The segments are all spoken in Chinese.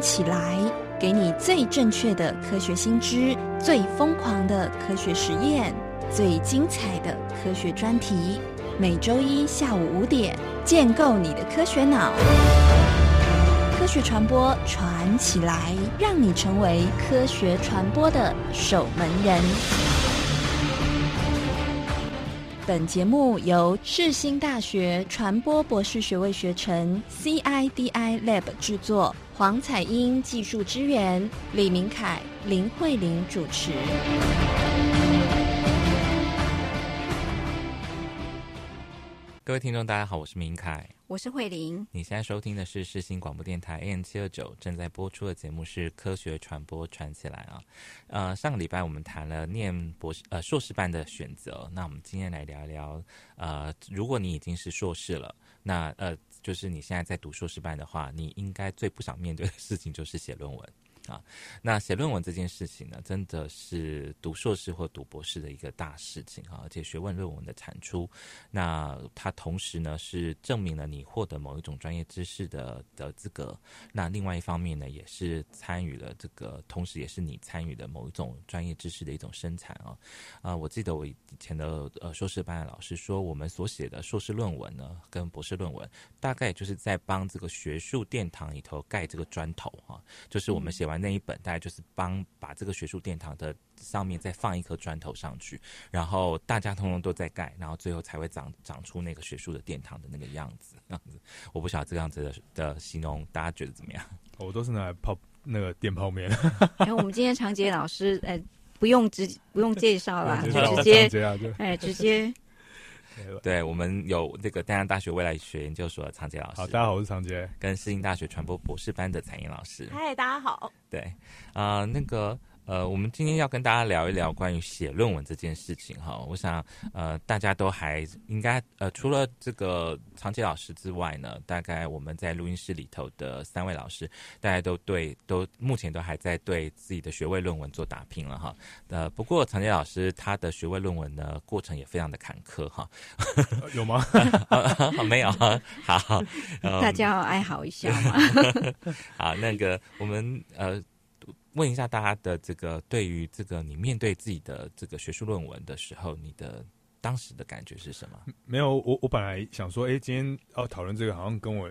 起来，给你最正确的科学新知，最疯狂的科学实验，最精彩的科学专题。每周一下午五点，建构你的科学脑。科学传播传起来，让你成为科学传播的守门人。本节目由世新大学传播博士学位学程 CIDI Lab 制作，黄彩英技术支援，李明凯、林慧玲主持。各位听众，大家好，我是明凯。我是慧玲。你现在收听的是世新广播电台 AM 七二九正在播出的节目是科学传播传起来啊。呃，上个礼拜我们谈了念博士呃硕士班的选择，那我们今天来聊一聊呃，如果你已经是硕士了，那呃，就是你现在在读硕士班的话，你应该最不想面对的事情就是写论文。啊，那写论文这件事情呢，真的是读硕士或读博士的一个大事情啊，而且学问论文的产出，那它同时呢是证明了你获得某一种专业知识的的资格，那另外一方面呢，也是参与了这个，同时也是你参与的某一种专业知识的一种生产啊。啊，我记得我以前的呃硕士班的老师说，我们所写的硕士论文呢，跟博士论文，大概就是在帮这个学术殿堂里头盖这个砖头啊，就是我们写完。那一本大概就是帮把这个学术殿堂的上面再放一颗砖头上去，然后大家通通都在盖，然后最后才会长长出那个学术的殿堂的那个样子。样子，我不晓得这个样子的的形容大家觉得怎么样？我都是拿来泡那个电泡面。然 后我们今天长杰老师，呃，不用直不用介绍了，就直接哎直接。对，我们有这个淡阳大学未来学研究所的常杰老师。好，大家好，我是常杰，跟世新大学传播博士班的彩英老师。嗨，大家好。对，啊，那个。呃，我们今天要跟大家聊一聊关于写论文这件事情哈。我想，呃，大家都还应该，呃，除了这个长期老师之外呢，大概我们在录音室里头的三位老师，大家都对，都目前都还在对自己的学位论文做打拼了哈。呃，不过长杰老师他的学位论文呢，过程也非常的坎坷哈。有吗？没有。好，大家要哀嚎一下嘛。好，那个我们呃。问一下大家的这个对于这个你面对自己的这个学术论文的时候，你的当时的感觉是什么？没有，我我本来想说，哎，今天要讨论这个，好像跟我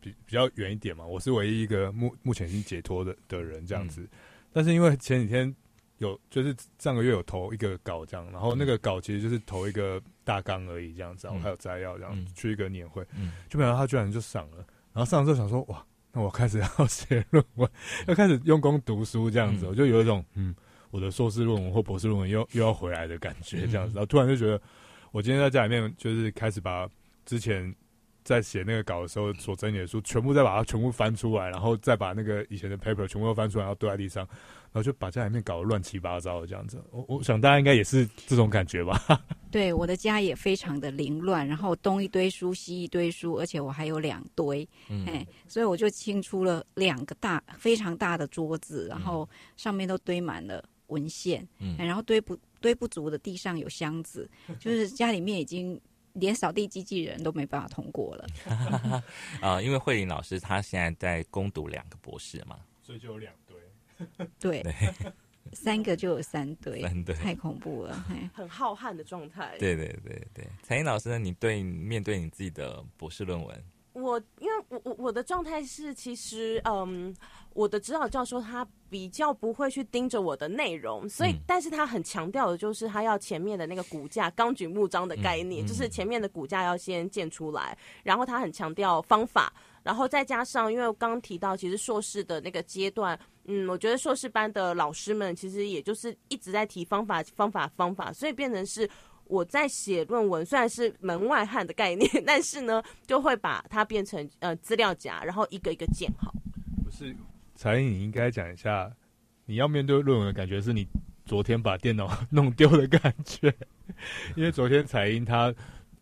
比比较远一点嘛。我是唯一一个目目前已经解脱的的人这样子。但是因为前几天有，就是上个月有投一个稿这样，然后那个稿其实就是投一个大纲而已这样子，然后还有摘要这样去一个年会，嗯就没想到他居然就上了。然后上了之后想说，哇！那我开始要 写论文，要开始用功读书，这样子，我就有一种嗯，我的硕士论文或博士论文又又要回来的感觉，这样子。然后突然就觉得，我今天在家里面就是开始把之前在写那个稿的时候所整理的书，全部再把它全部翻出来，然后再把那个以前的 paper 全部都翻出来，然后堆在地上。然后就把家里面搞得乱七八糟的这样子，我我想大家应该也是这种感觉吧。对，我的家也非常的凌乱，然后东一堆书，西一堆书，而且我还有两堆，哎，所以我就清出了两个大非常大的桌子，然后上面都堆满了文献，嗯，然后堆不堆不足的地上有箱子，就是家里面已经连扫地机器人都没办法通过了。啊，因为慧玲老师她现在在攻读两个博士嘛，所以就有两。对，三个就有三堆，三堆太恐怖了，很浩瀚的状态。对对对对，彩英老师呢？你对面对你自己的博士论文，我因为我我我的状态是，其实嗯，我的指导教授他比较不会去盯着我的内容，所以但是他很强调的就是他要前面的那个骨架纲举目张的概念，就是前面的骨架要先建出来，然后他很强调方法。然后再加上，因为我刚刚提到，其实硕士的那个阶段，嗯，我觉得硕士班的老师们其实也就是一直在提方法、方法、方法，所以变成是我在写论文，虽然是门外汉的概念，但是呢，就会把它变成呃资料夹，然后一个一个建好。不是，彩英，你应该讲一下，你要面对论文的感觉是你昨天把电脑弄丢的感觉，因为昨天彩英她。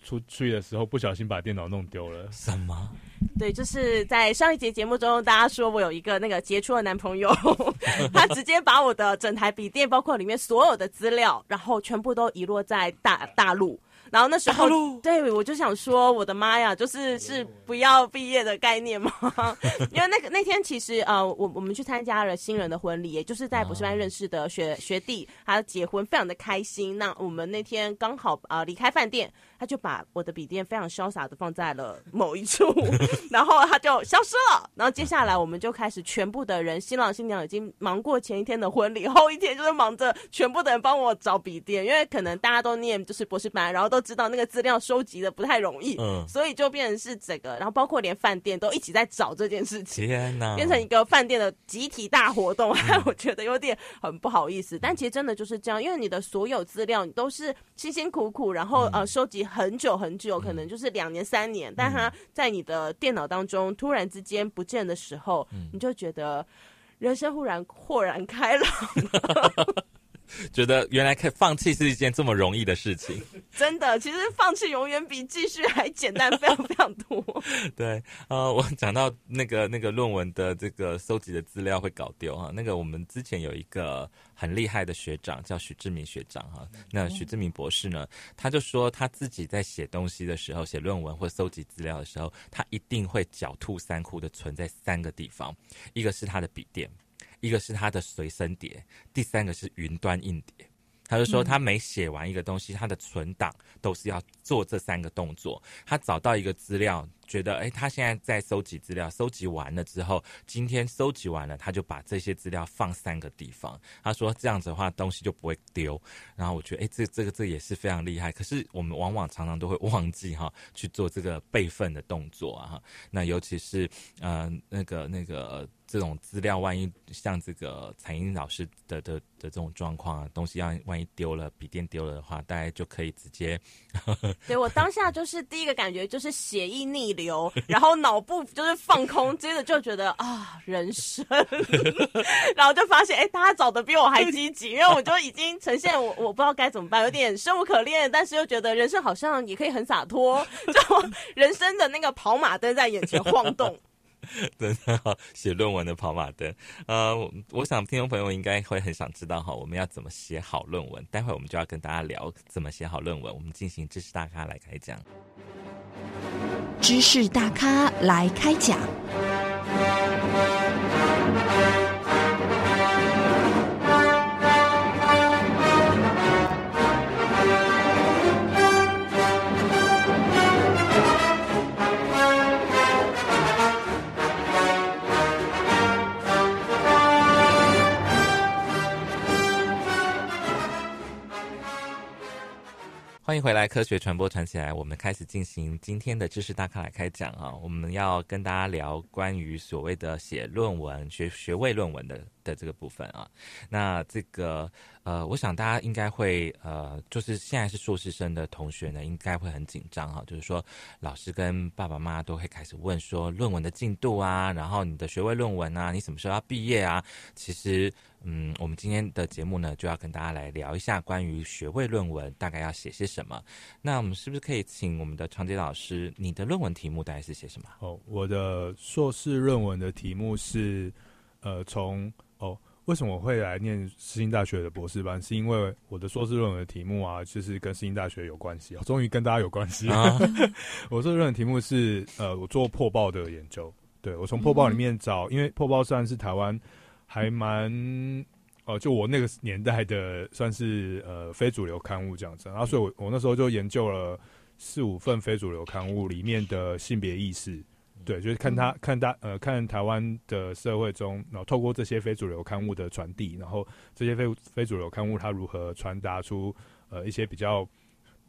出去的时候不小心把电脑弄丢了，什么？对，就是在上一节节目中，大家说我有一个那个杰出的男朋友，他直接把我的整台笔电，包括里面所有的资料，然后全部都遗落在大大陆。然后那时候，对我就想说，我的妈呀，就是是不要毕业的概念吗？因为那个那天其实呃，我我们去参加了新人的婚礼，也就是在补习班认识的学学弟，他结婚非常的开心。那我们那天刚好啊离开饭店。他就把我的笔电非常潇洒的放在了某一处，然后他就消失了。然后接下来我们就开始全部的人，新郎新娘已经忙过前一天的婚礼，后一天就是忙着全部的人帮我找笔电，因为可能大家都念就是博士班，然后都知道那个资料收集的不太容易，嗯，所以就变成是这个，然后包括连饭店都一起在找这件事情，天哪，变成一个饭店的集体大活动，我觉得有点很不好意思。但其实真的就是这样，因为你的所有资料你都是辛辛苦苦，然后呃收集。很久很久，可能就是两年三年，但他在你的电脑当中突然之间不见的时候，你就觉得人生忽然豁然开朗。觉得原来可以放弃是一件这么容易的事情，真的，其实放弃永远比继续还简单非常非常多。对，呃，我讲到那个那个论文的这个搜集的资料会搞丢哈，那个我们之前有一个很厉害的学长叫许志明学长哈，那许志明博士呢，他就说他自己在写东西的时候，写论文或搜集资料的时候，他一定会狡兔三窟的存在三个地方，一个是他的笔电。一个是他的随身碟，第三个是云端硬碟。他就说，他每写完一个东西，他的存档都是要做这三个动作。他找到一个资料。觉得哎，他现在在收集资料，收集完了之后，今天收集完了，他就把这些资料放三个地方。他说这样子的话，东西就不会丢。然后我觉得哎，这这个这也是非常厉害。可是我们往往常常都会忘记哈去做这个备份的动作啊。那尤其是呃那个那个这种资料，万一像这个彩英老师的的的这种状况啊，东西要万一丢了，笔电丢了的话，大家就可以直接。对我当下就是第一个感觉就是血液逆流。流，然后脑部就是放空，接着就觉得啊，人生，然后就发现，哎，大家找的比我还积极，因为我就已经呈现我我不知道该怎么办，有点生无可恋，但是又觉得人生好像也可以很洒脱，就人生的那个跑马灯在眼前晃动。对，写论文的跑马灯。呃，我想听众朋友应该会很想知道哈，我们要怎么写好论文？待会我们就要跟大家聊怎么写好论文。我们进行知识大咖来开讲。知识大咖来开讲。欢迎回来，科学传播传起来。我们开始进行今天的知识大咖来开讲啊！我们要跟大家聊关于所谓的写论文、学学位论文的的这个部分啊。那这个呃，我想大家应该会呃，就是现在是硕士生的同学呢，应该会很紧张哈。就是说，老师跟爸爸妈妈都会开始问说，论文的进度啊，然后你的学位论文啊，你什么时候要毕业啊？其实。嗯，我们今天的节目呢，就要跟大家来聊一下关于学位论文大概要写些什么。那我们是不是可以请我们的长杰老师，你的论文题目大概是写什么？哦，我的硕士论文的题目是，呃，从哦，为什么我会来念世新大学的博士班？是因为我的硕士论文的题目啊，就是跟世新大学有关系。终于跟大家有关系。我硕士论文题目是，呃，我做破报的研究。对我从破报里面找，因为破报算是台湾。还蛮，呃，就我那个年代的，算是呃非主流刊物这样子，然后所以，我我那时候就研究了四五份非主流刊物里面的性别意识，对，就是看他看大呃看台湾的社会中，然后透过这些非主流刊物的传递，然后这些非非主流刊物它如何传达出呃一些比较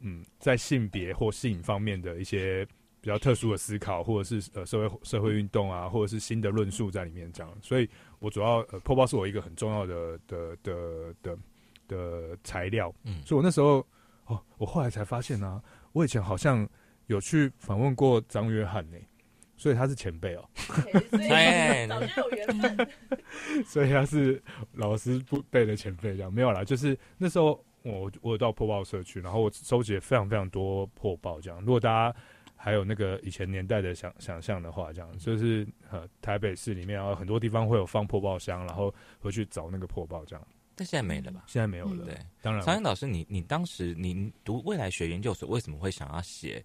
嗯在性别或性方面的一些比较特殊的思考，或者是呃社会社会运动啊，或者是新的论述在里面这样，所以。我主要呃破包是我一个很重要的的的的的材料，嗯，所以我那时候哦，我后来才发现呢，我以前好像有去访问过张约翰呢，所以他是前辈哦，对，早就有缘分，所以他是老师不辈的前辈，这样没有啦，就是那时候我我到破报社去，然后我收集了非常非常多破报，这样。如果大家。还有那个以前年代的想想象的话，这样就是呃台北市里面啊很多地方会有放破报箱，然后回去找那个破报这样。但现在没了吧？现在没有了。对，当然，曹岩老师，你你当时你读未来学研究所，为什么会想要写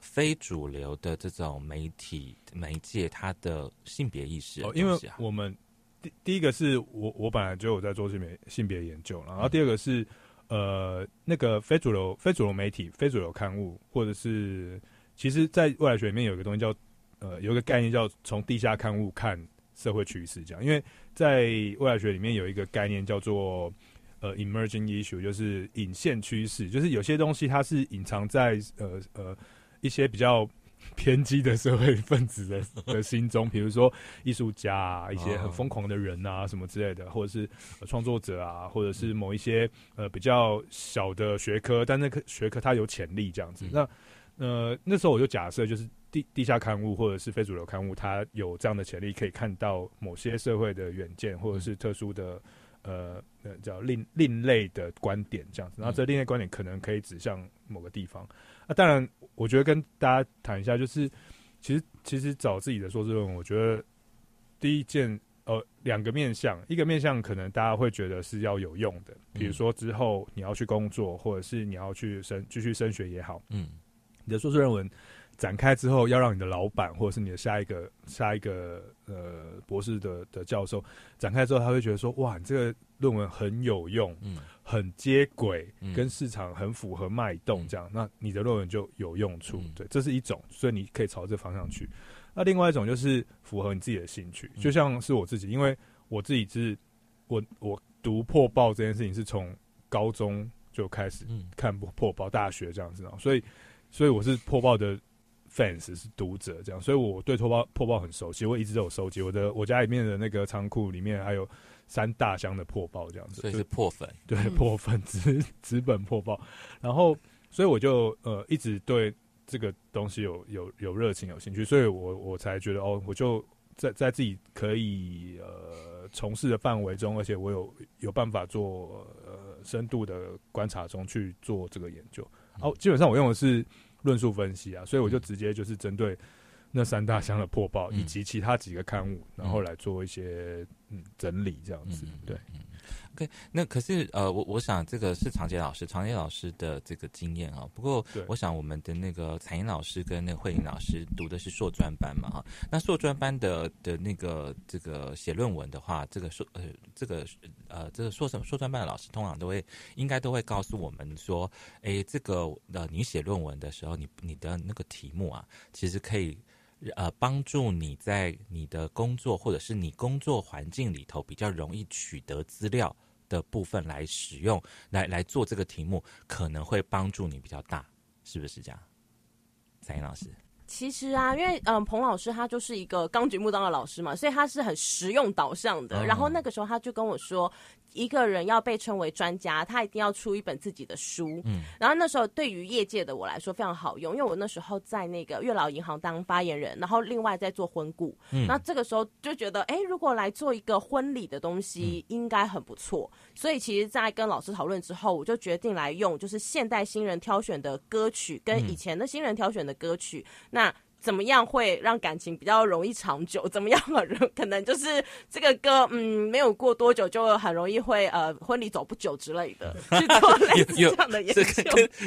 非主流的这种媒体媒介它的性别意识？哦，因为我们第第一个是我我本来就有在做性别性别研究，然后第二个是呃那个非主流非主流媒体非主流刊物，或者是其实，在未来学里面有一个东西叫呃有一个概念叫从地下刊物看。社会趋势这样，因为在未来学里面有一个概念叫做呃 emerging issue，就是隐现趋势，就是有些东西它是隐藏在呃呃一些比较偏激的社会分子的的心中，比如说艺术家啊，一些很疯狂的人啊什么之类的，或者是创作者啊，或者是某一些呃比较小的学科，但那个学科它有潜力这样子。那呃那时候我就假设就是。地地下刊物或者是非主流刊物，它有这样的潜力，可以看到某些社会的远见，或者是特殊的呃呃叫另另类的观点这样子。然后这另类观点可能可以指向某个地方。那当然，我觉得跟大家谈一下，就是其实其实找自己的硕士论文，我觉得第一件呃两个面向，一个面向可能大家会觉得是要有用的，比如说之后你要去工作，或者是你要去升继续升学也好，嗯，你的硕士论文。展开之后，要让你的老板或者是你的下一个下一个呃博士的的教授展开之后，他会觉得说：哇，你这个论文很有用，嗯，很接轨，跟市场很符合脉动，这样，那你的论文就有用处。对，这是一种，所以你可以朝这方向去。那另外一种就是符合你自己的兴趣，就像是我自己，因为我自己是，我我读破报这件事情是从高中就开始看破报，大学这样子，所以所以我是破报的。fans 是读者这样，所以我对破报破报很熟悉，我一直都有收集。我的我家里面的那个仓库里面还有三大箱的破报这样子，所以是破粉，对破粉纸纸本破报。然后，所以我就呃一直对这个东西有有有热情有兴趣，所以我我才觉得哦，我就在在自己可以呃从事的范围中，而且我有有办法做呃深度的观察中去做这个研究。哦，基本上我用的是。论述分析啊，所以我就直接就是针对那三大箱的破报以及其他几个刊物，然后来做一些嗯整理这样子，对。OK，那可是呃，我我想这个是常杰老师，常杰老师的这个经验啊。不过，我想我们的那个彩英老师跟那个慧玲老师读的是硕专班嘛哈。那硕专班的的那个这个写论文的话，这个硕呃这个呃这个硕硕硕专班的老师通常都会应该都会告诉我们说，哎，这个呃你写论文的时候，你你的那个题目啊，其实可以呃帮助你在你的工作或者是你工作环境里头比较容易取得资料。的部分来使用，来来做这个题目，可能会帮助你比较大，是不是这样？彩英老师，其实啊，因为嗯，彭老师他就是一个刚举木当的老师嘛，所以他是很实用导向的。然后那个时候他就跟我说。一个人要被称为专家，他一定要出一本自己的书。嗯，然后那时候对于业界的我来说非常好用，因为我那时候在那个月老银行当发言人，然后另外在做婚顾。嗯，那这个时候就觉得，哎，如果来做一个婚礼的东西，应该很不错。所以其实，在跟老师讨论之后，我就决定来用，就是现代新人挑选的歌曲跟以前的新人挑选的歌曲。那怎么样会让感情比较容易长久？怎么样可能就是这个歌，嗯，没有过多久就很容易会呃婚礼走不久之类的，去做类似这样的研究。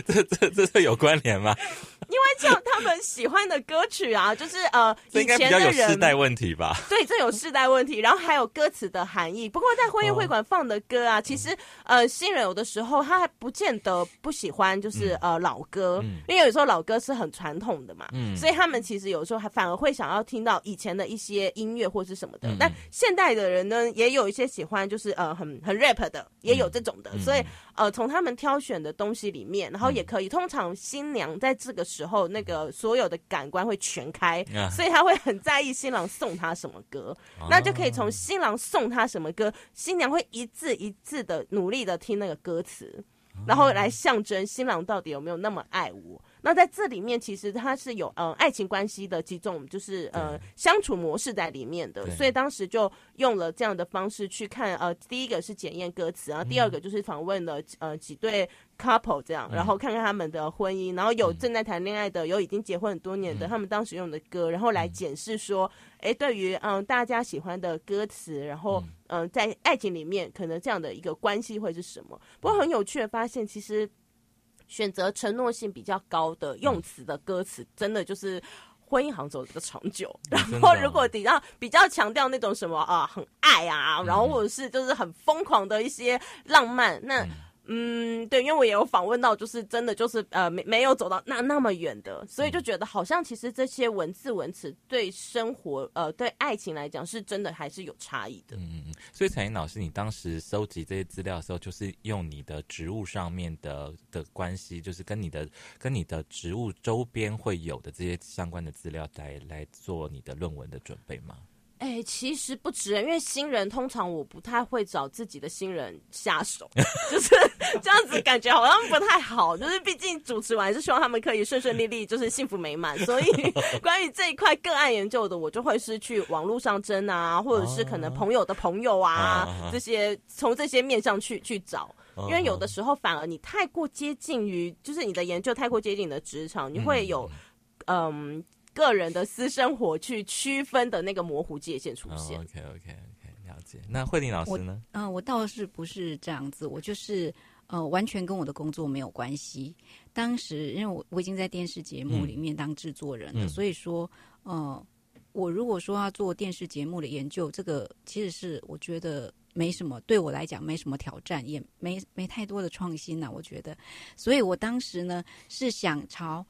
这这这这有关联吗？因为像他们喜欢的歌曲啊，就是呃以前的人世代问题吧？对，这有世代问题。然后还有歌词的含义。不过在婚宴会馆放的歌啊，其实呃新人有的时候他还不见得不喜欢，就是呃老歌，因为有时候老歌是很传统的嘛，嗯，所以他们。其实有时候还反而会想要听到以前的一些音乐或是什么的，但现代的人呢，也有一些喜欢就是呃很很 rap 的，也有这种的，所以呃从他们挑选的东西里面，然后也可以，通常新娘在这个时候那个所有的感官会全开，所以他会很在意新郎送他什么歌，那就可以从新郎送他什么歌，新娘会一字一字的努力的听那个歌词，然后来象征新郎到底有没有那么爱我。那在这里面，其实它是有呃爱情关系的几种，就是呃相处模式在里面的。所以当时就用了这样的方式去看，呃，第一个是检验歌词，然后第二个就是访问了呃几对 couple 这样，然后看看他们的婚姻，然后有正在谈恋爱的，有已经结婚很多年的，他们当时用的歌，然后来检视说，哎，对于嗯大家喜欢的歌词，然后嗯。在爱情里面可能这样的一个关系会是什么？不过很有趣的发现，其实。选择承诺性比较高的用词的歌词，真的就是婚姻行走的长久。然后，如果比较比较强调那种什么啊，很爱啊，然后或者是就是很疯狂的一些浪漫，那。嗯，对，因为我也有访问到，就是真的就是呃，没没有走到那那么远的，所以就觉得好像其实这些文字文词对生活呃对爱情来讲是真的还是有差异的。嗯嗯嗯。所以彩英老师，你当时收集这些资料的时候，就是用你的植物上面的的关系，就是跟你的跟你的植物周边会有的这些相关的资料来来做你的论文的准备吗？哎，其实不止，因为新人通常我不太会找自己的新人下手，就是这样子，感觉好像不太好。就是毕竟主持完是希望他们可以顺顺利利，就是幸福美满。所以 关于这一块个案研究的，我就会是去网络上争啊，或者是可能朋友的朋友啊，这些从这些面上去去找。因为有的时候反而你太过接近于，就是你的研究太过接近你的职场，你会有嗯。个人的私生活去区分的那个模糊界限出现。OK OK OK，了解。那慧玲老师呢？嗯，我倒是不是这样子，我就是呃，完全跟我的工作没有关系。当时因为我我已经在电视节目里面当制作人了，所以说呃，我如果说要做电视节目的研究，这个其实是我觉得没什么，对我来讲没什么挑战，也没没太多的创新呢。我觉得，所以我当时呢是想朝。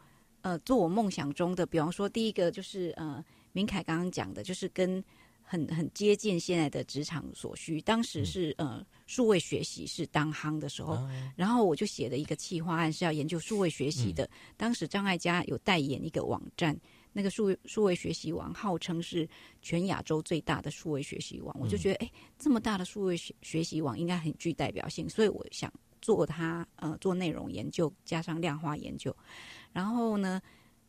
呃，做我梦想中的，比方说，第一个就是呃，明凯刚刚讲的，就是跟很很接近现在的职场所需。当时是呃，数位学习是当夯的时候，然后我就写了一个企划案，是要研究数位学习的。当时张艾嘉有代言一个网站，那个数数位学习网号称是全亚洲最大的数位学习网，我就觉得，哎，这么大的数位学学习网应该很具代表性，所以我想做它，呃，做内容研究加上量化研究。然后呢，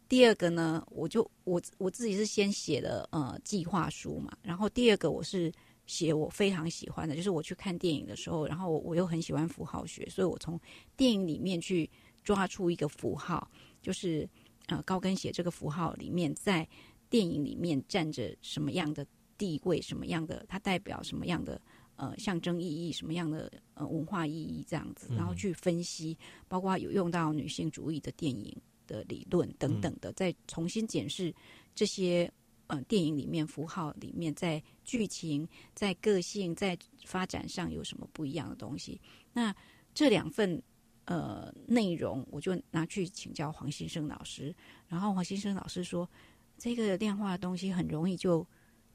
第二个呢，我就我我自己是先写的呃计划书嘛。然后第二个我是写我非常喜欢的，就是我去看电影的时候，然后我又很喜欢符号学，所以我从电影里面去抓出一个符号，就是呃高跟鞋这个符号里面在电影里面占着什么样的地位，什么样的它代表什么样的呃象征意义，什么样的呃文化意义这样子，然后去分析，包括有用到女性主义的电影。的理论等等的，再重新检视这些呃电影里面符号里面，在剧情、在个性、在发展上有什么不一样的东西？那这两份呃内容，我就拿去请教黄先生老师。然后黄先生老师说，这个量化的东西很容易就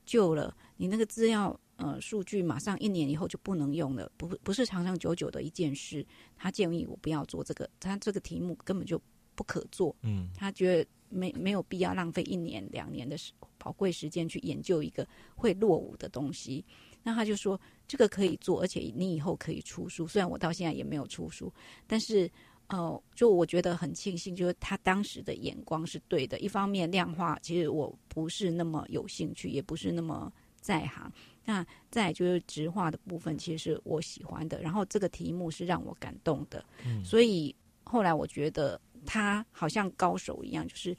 旧了，你那个资料呃数据马上一年以后就不能用了，不不是长长久久的一件事。他建议我不要做这个，他这个题目根本就。不可做，嗯，他觉得没没有必要浪费一年两年的时宝贵时间去研究一个会落伍的东西。那他就说这个可以做，而且你以后可以出书。虽然我到现在也没有出书，但是呃，就我觉得很庆幸，就是他当时的眼光是对的。一方面量化，其实我不是那么有兴趣，也不是那么在行。那再就是直话的部分，其实是我喜欢的。然后这个题目是让我感动的，所以后来我觉得。他好像高手一样，就是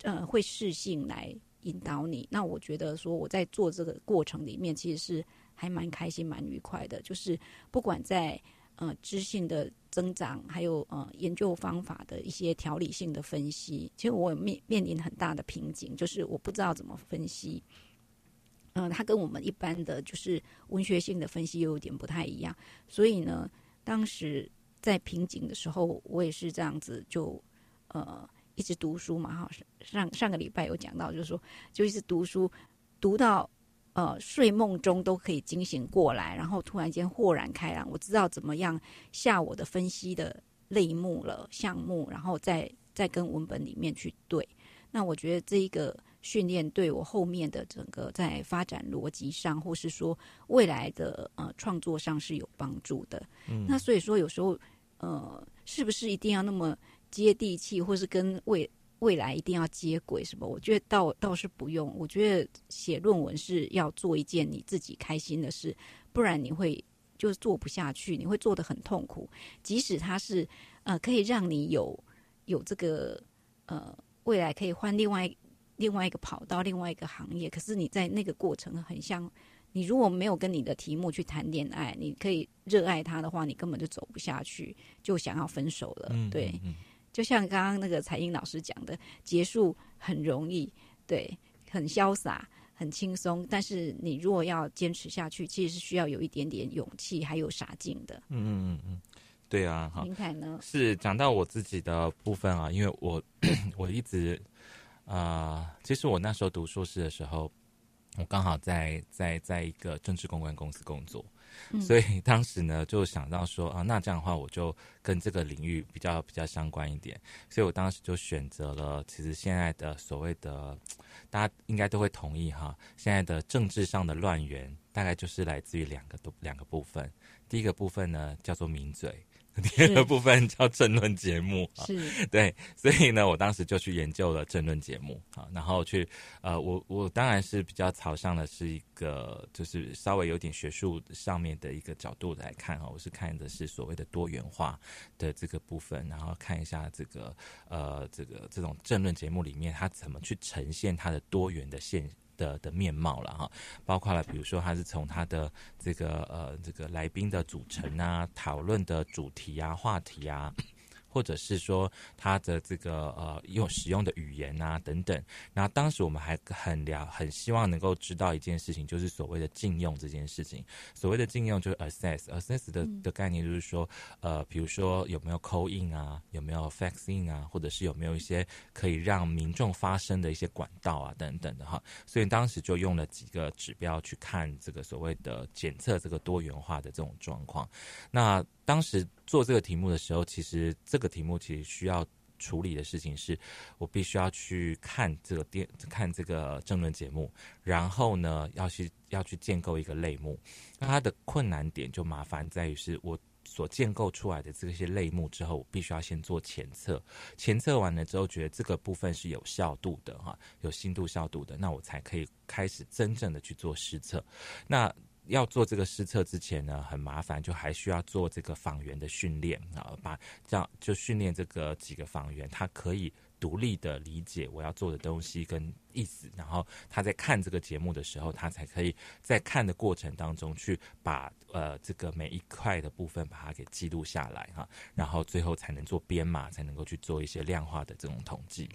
呃会适性来引导你。那我觉得说我在做这个过程里面，其实是还蛮开心、蛮愉快的。就是不管在呃知性的增长，还有呃研究方法的一些条理性的分析，其实我面面临很大的瓶颈，就是我不知道怎么分析。嗯，它跟我们一般的就是文学性的分析又有点不太一样。所以呢，当时。在瓶颈的时候，我也是这样子，就呃一直读书嘛。哈，上上个礼拜有讲到，就是说，就一直读书，读到呃睡梦中都可以惊醒过来，然后突然间豁然开朗，我知道怎么样下我的分析的类目了项目，然后再再跟文本里面去对。那我觉得这一个训练对我后面的整个在发展逻辑上，或是说未来的呃创作上是有帮助的。嗯，那所以说有时候。呃，是不是一定要那么接地气，或是跟未未来一定要接轨什么？我觉得倒倒是不用。我觉得写论文是要做一件你自己开心的事，不然你会就是做不下去，你会做的很痛苦。即使它是呃可以让你有有这个呃未来可以换另外另外一个跑道、另外一个行业，可是你在那个过程很像。你如果没有跟你的题目去谈恋爱，你可以热爱他的话，你根本就走不下去，就想要分手了。对，就像刚刚那个彩英老师讲的，结束很容易，对，很潇洒，很轻松。但是你如果要坚持下去，其实是需要有一点点勇气，还有傻劲的。嗯嗯嗯嗯，对啊。林凯呢？是讲到我自己的部分啊，因为我 我一直啊，其实我那时候读硕士的时候。我刚好在在在一个政治公关公司工作，所以当时呢就想到说啊，那这样的话我就跟这个领域比较比较相关一点，所以我当时就选择了其实现在的所谓的大家应该都会同意哈，现在的政治上的乱源大概就是来自于两个都两个部分，第一个部分呢叫做名嘴。第二个部分叫政论节目，是 对，所以呢，我当时就去研究了政论节目啊，然后去呃，我我当然是比较朝向的是一个，就是稍微有点学术上面的一个角度来看哈，我是看的是所谓的多元化的这个部分，然后看一下这个呃，这个这种政论节目里面它怎么去呈现它的多元的现。的的面貌了哈，包括了比如说，他是从他的这个呃这个来宾的组成啊，讨论的主题啊、话题啊。或者是说他的这个呃用使用的语言啊等等，那当时我们还很了很希望能够知道一件事情，就是所谓的禁用这件事情。所谓的禁用就是 assess，assess 的的概念就是说，呃，比如说有没有 call in 啊，有没有 fax in 啊，或者是有没有一些可以让民众发声的一些管道啊等等的哈。所以当时就用了几个指标去看这个所谓的检测这个多元化的这种状况。那当时做这个题目的时候，其实这个题目其实需要处理的事情是，我必须要去看这个电看这个争论节目，然后呢，要去要去建构一个类目。那它的困难点就麻烦在于，是我所建构出来的这些类目之后，我必须要先做前测，前测完了之后，觉得这个部分是有效度的哈，有新度效度的，那我才可以开始真正的去做实测。那要做这个施测之前呢，很麻烦，就还需要做这个访员的训练啊，把这样就训练这个几个访员，他可以独立的理解我要做的东西跟意思，然后他在看这个节目的时候，他才可以在看的过程当中去把呃这个每一块的部分把它给记录下来哈，然后最后才能做编码，才能够去做一些量化的这种统计。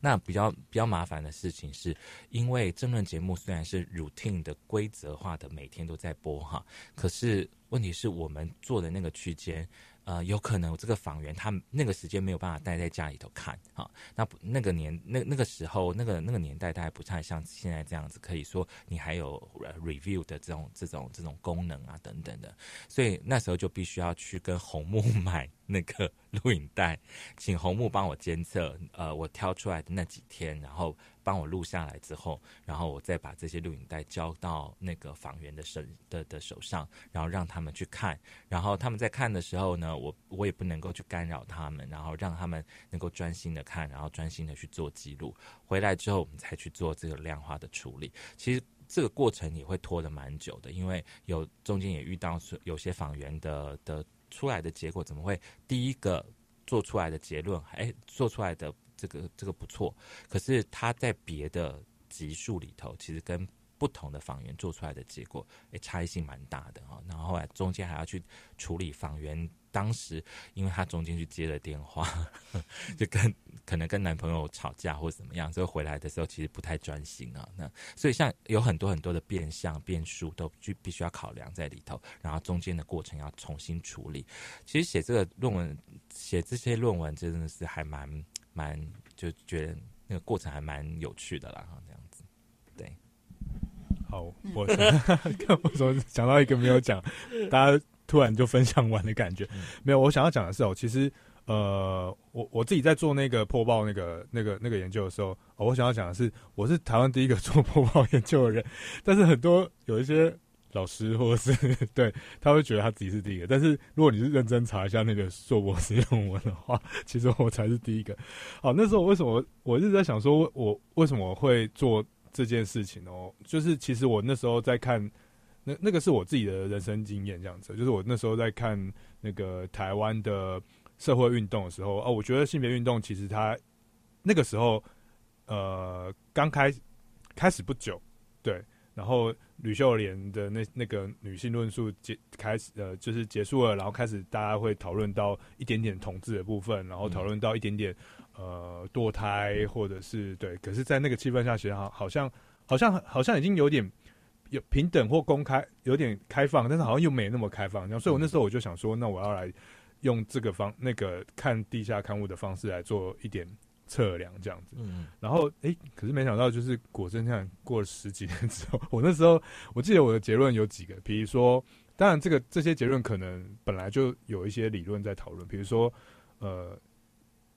那比较比较麻烦的事情是，因为争论节目虽然是 routine 的规则化的，每天都在播哈，可是问题是我们做的那个区间。呃，有可能这个访员他那个时间没有办法待在家里头看啊，那那个年那那个时候那个那个年代，大概不太像现在这样子，可以说你还有 review 的这种这种这种功能啊等等的，所以那时候就必须要去跟红木 买 那个录影带，请红木帮我监测，呃，我挑出来的那几天，然后。帮我录下来之后，然后我再把这些录影带交到那个访员的手的的手上，然后让他们去看。然后他们在看的时候呢，我我也不能够去干扰他们，然后让他们能够专心的看，然后专心的去做记录。回来之后，我们才去做这个量化的处理。其实这个过程也会拖得蛮久的，因为有中间也遇到有些访员的的出来的结果，怎么会第一个做出来的结论，哎，做出来的。这个这个不错，可是他在别的级数里头，其实跟不同的访员做出来的结果，诶，差异性蛮大的哈。然后后来中间还要去处理访员当时，因为他中间去接了电话，就跟可能跟男朋友吵架或者怎么样，所以回来的时候其实不太专心啊。那所以像有很多很多的变相变数都就必须要考量在里头，然后中间的过程要重新处理。其实写这个论文，写这些论文真的是还蛮。蛮就觉得那个过程还蛮有趣的啦，这样子，对。好，我我说讲到一个没有讲，大家突然就分享完的感觉，没有。我想要讲的是哦，其实呃，我我自己在做那个破报那个那个那个研究的时候，我想要讲的是，我是台湾第一个做破报研究的人，但是很多有一些。老师或者是 对他会觉得他自己是第一个。但是如果你是认真查一下那个硕博士论文的话，其实我才是第一个。好，那时候为什么我一直在想说，我为什么会做这件事情哦？就是其实我那时候在看。那那个是我自己的人生经验，这样子，就是我那时候在看那个台湾的社会运动的时候，哦，我觉得性别运动其实它那个时候，呃，刚开开始不久，对，然后吕秀莲的那那个女性论述结开始，呃，就是结束了，然后开始大家会讨论到一点点统治的部分，然后讨论到一点点呃堕胎或者是对，可是，在那个气氛下，其实好好像好像好像已经有点。有平等或公开，有点开放，但是好像又没那么开放。所以，我那时候我就想说，那我要来用这个方那个看地下刊物的方式来做一点测量，这样子。嗯。然后，哎，可是没想到，就是果真这样过了十几年之后，我那时候我记得我的结论有几个，比如说，当然这个这些结论可能本来就有一些理论在讨论，比如说，呃，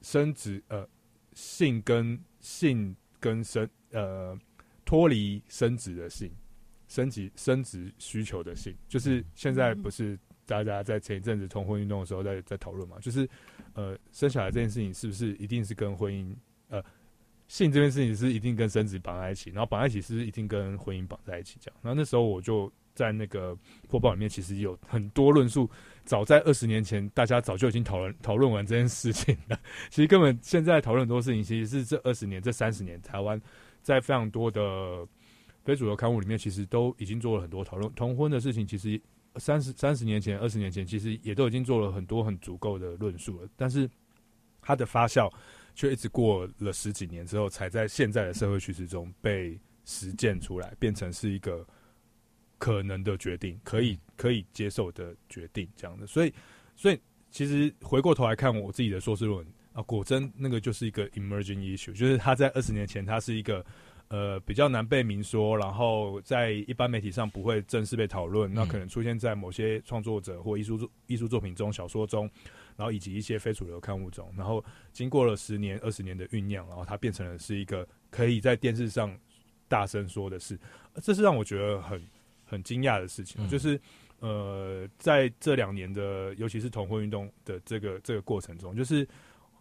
生殖呃性跟性跟生呃脱离生殖的性。升级生殖需求的性，就是现在不是大家在前一阵子同婚运动的时候在在讨论嘛？就是呃，生小孩这件事情是不是一定是跟婚姻呃性这件事情是一定跟生殖绑在一起，然后绑在一起是一定跟婚姻绑在一起这样？然后那时候我就在那个播报里面，其实有很多论述，早在二十年前大家早就已经讨论讨论完这件事情了。其实根本现在讨论很多事情，其实是这二十年这三十年台湾在非常多的。非主流刊物里面其实都已经做了很多讨论同婚的事情，其实三十三十年前、二十年前，其实也都已经做了很多很足够的论述了。但是它的发酵却一直过了十几年之后，才在现在的社会趋势中被实践出来，变成是一个可能的决定，可以可以接受的决定这样的。所以，所以其实回过头来看我自己的硕士论文啊，果真那个就是一个 emerging issue，就是它在二十年前，它是一个。呃，比较难被明说，然后在一般媒体上不会正式被讨论，那可能出现在某些创作者或艺术作艺术作品中、小说中，然后以及一些非主流刊物中，然后经过了十年、二十年的酝酿，然后它变成了是一个可以在电视上大声说的事，这是让我觉得很很惊讶的事情，就是呃，在这两年的，尤其是同婚运动的这个这个过程中，就是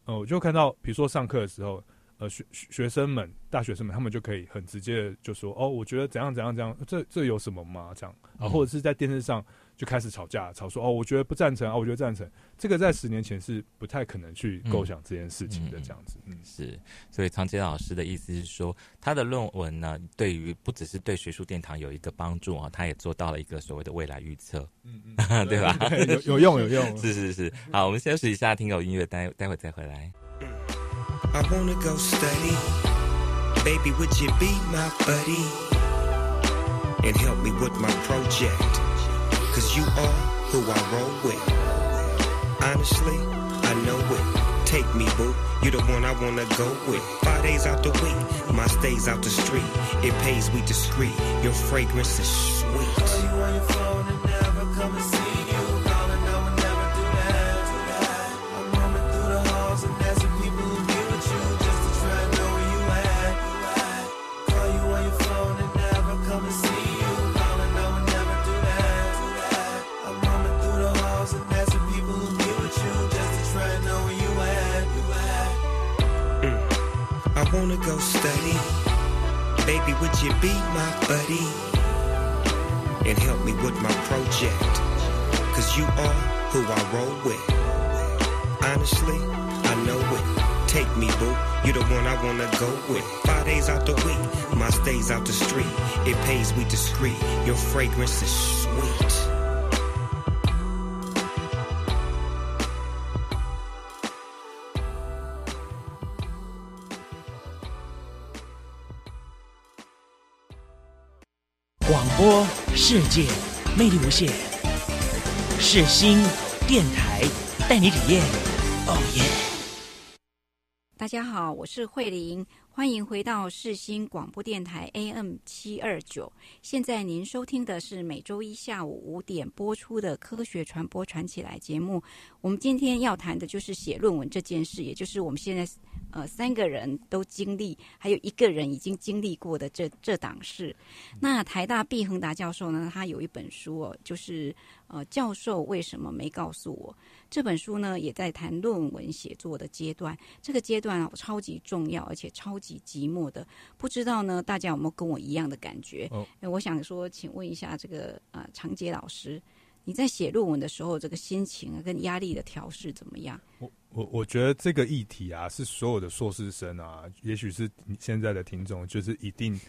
呃，我就看到，比如说上课的时候。呃，学学生们、大学生们，他们就可以很直接的就说：“哦，我觉得怎样怎样怎样，这这有什么吗？”这样啊，或者是在电视上就开始吵架，吵说：“哦，我觉得不赞成啊，我觉得赞成。”这个在十年前是不太可能去构想这件事情的，这样子。嗯，是。所以，长杰老师的意思是说，他的论文呢，对于不只是对学术殿堂有一个帮助啊，他也做到了一个所谓的未来预测。嗯嗯，对吧？有有用，有用。是是是。好，我们休息一下，听有音乐，待待会再回来。I wanna go study. Baby, would you be my buddy? And help me with my project. Cause you are who I roll with. Honestly, I know it. Take me, boo. You the one I wanna go with. Five days out the week, my stays out the street. It pays we discreet. Your fragrance is sweet. Be my buddy? And help me with my project. Cause you are who I roll with. Honestly, I know it. Take me, boo. You're the one I wanna go with. Five days out the week, my stays out the street. It pays we discreet. Your fragrance is sweet. 世界魅力无限，是新电台带你体验。哦耶！大家好，我是慧玲。欢迎回到世新广播电台 AM 七二九。现在您收听的是每周一下午五点播出的《科学传播传起来》节目。我们今天要谈的就是写论文这件事，也就是我们现在呃三个人都经历，还有一个人已经经历过的这这档事。那台大毕恒达教授呢，他有一本书哦，就是呃教授为什么没告诉我。这本书呢，也在谈论文写作的阶段。这个阶段啊，超级重要，而且超级寂寞的。不知道呢，大家有没有跟我一样的感觉？哦，我想说，请问一下这个呃长杰老师，你在写论文的时候，这个心情啊跟压力的调试怎么样？我我我觉得这个议题啊，是所有的硕士生啊，也许是现在的听众，就是一定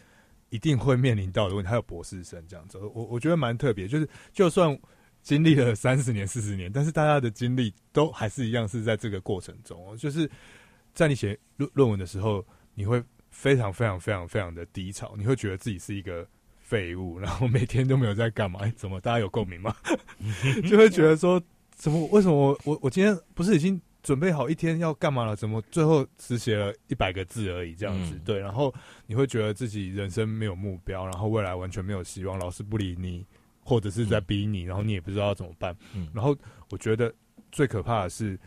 一定会面临到的问题。还有博士生这样子，我我觉得蛮特别，就是就算。经历了三十年、四十年，但是大家的经历都还是一样，是在这个过程中。就是在你写论论文的时候，你会非常、非常、非常、非常的低潮，你会觉得自己是一个废物，然后每天都没有在干嘛？哎，怎么大家有共鸣吗？就会觉得说，怎么？为什么我我我今天不是已经准备好一天要干嘛了？怎么最后只写了一百个字而已？这样子对，然后你会觉得自己人生没有目标，然后未来完全没有希望，老师不理你。或者是在逼你，然后你也不知道怎么办。嗯，然后我觉得最可怕的是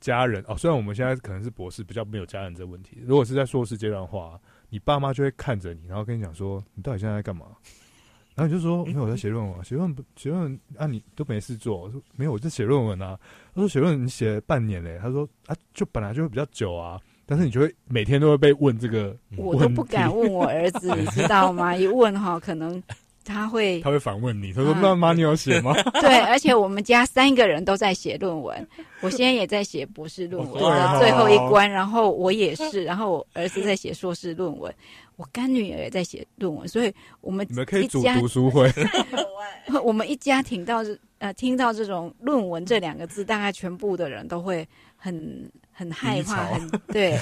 家人哦。虽然我们现在可能是博士，比较没有家人这个问题。如果是在硕士阶段的话，你爸妈就会看着你，然后跟你讲说：“你到底现在在干嘛？”然后你就说：“没有，我在写论文。写论文，写论文啊，你都没事做。”我说：“没有，我在写论文啊。”他说：“写论文你写半年嘞？”他说：“啊，就本来就会比较久啊，但是你就会每天都会被问这个。”我都不敢问我儿子，你知道吗？一问哈，可能。他会，他会反问你。他说：“那妈，你有写吗？” 对，而且我们家三个人都在写论文。我现在也在写博士论文的最后一关，然后我也是，然后我儿子在写硕士论文，我干女儿也在写论文。所以，我们你们可以组读书会。我们一家听到呃听到这种论文这两个字，大概全部的人都会很很害怕，很对，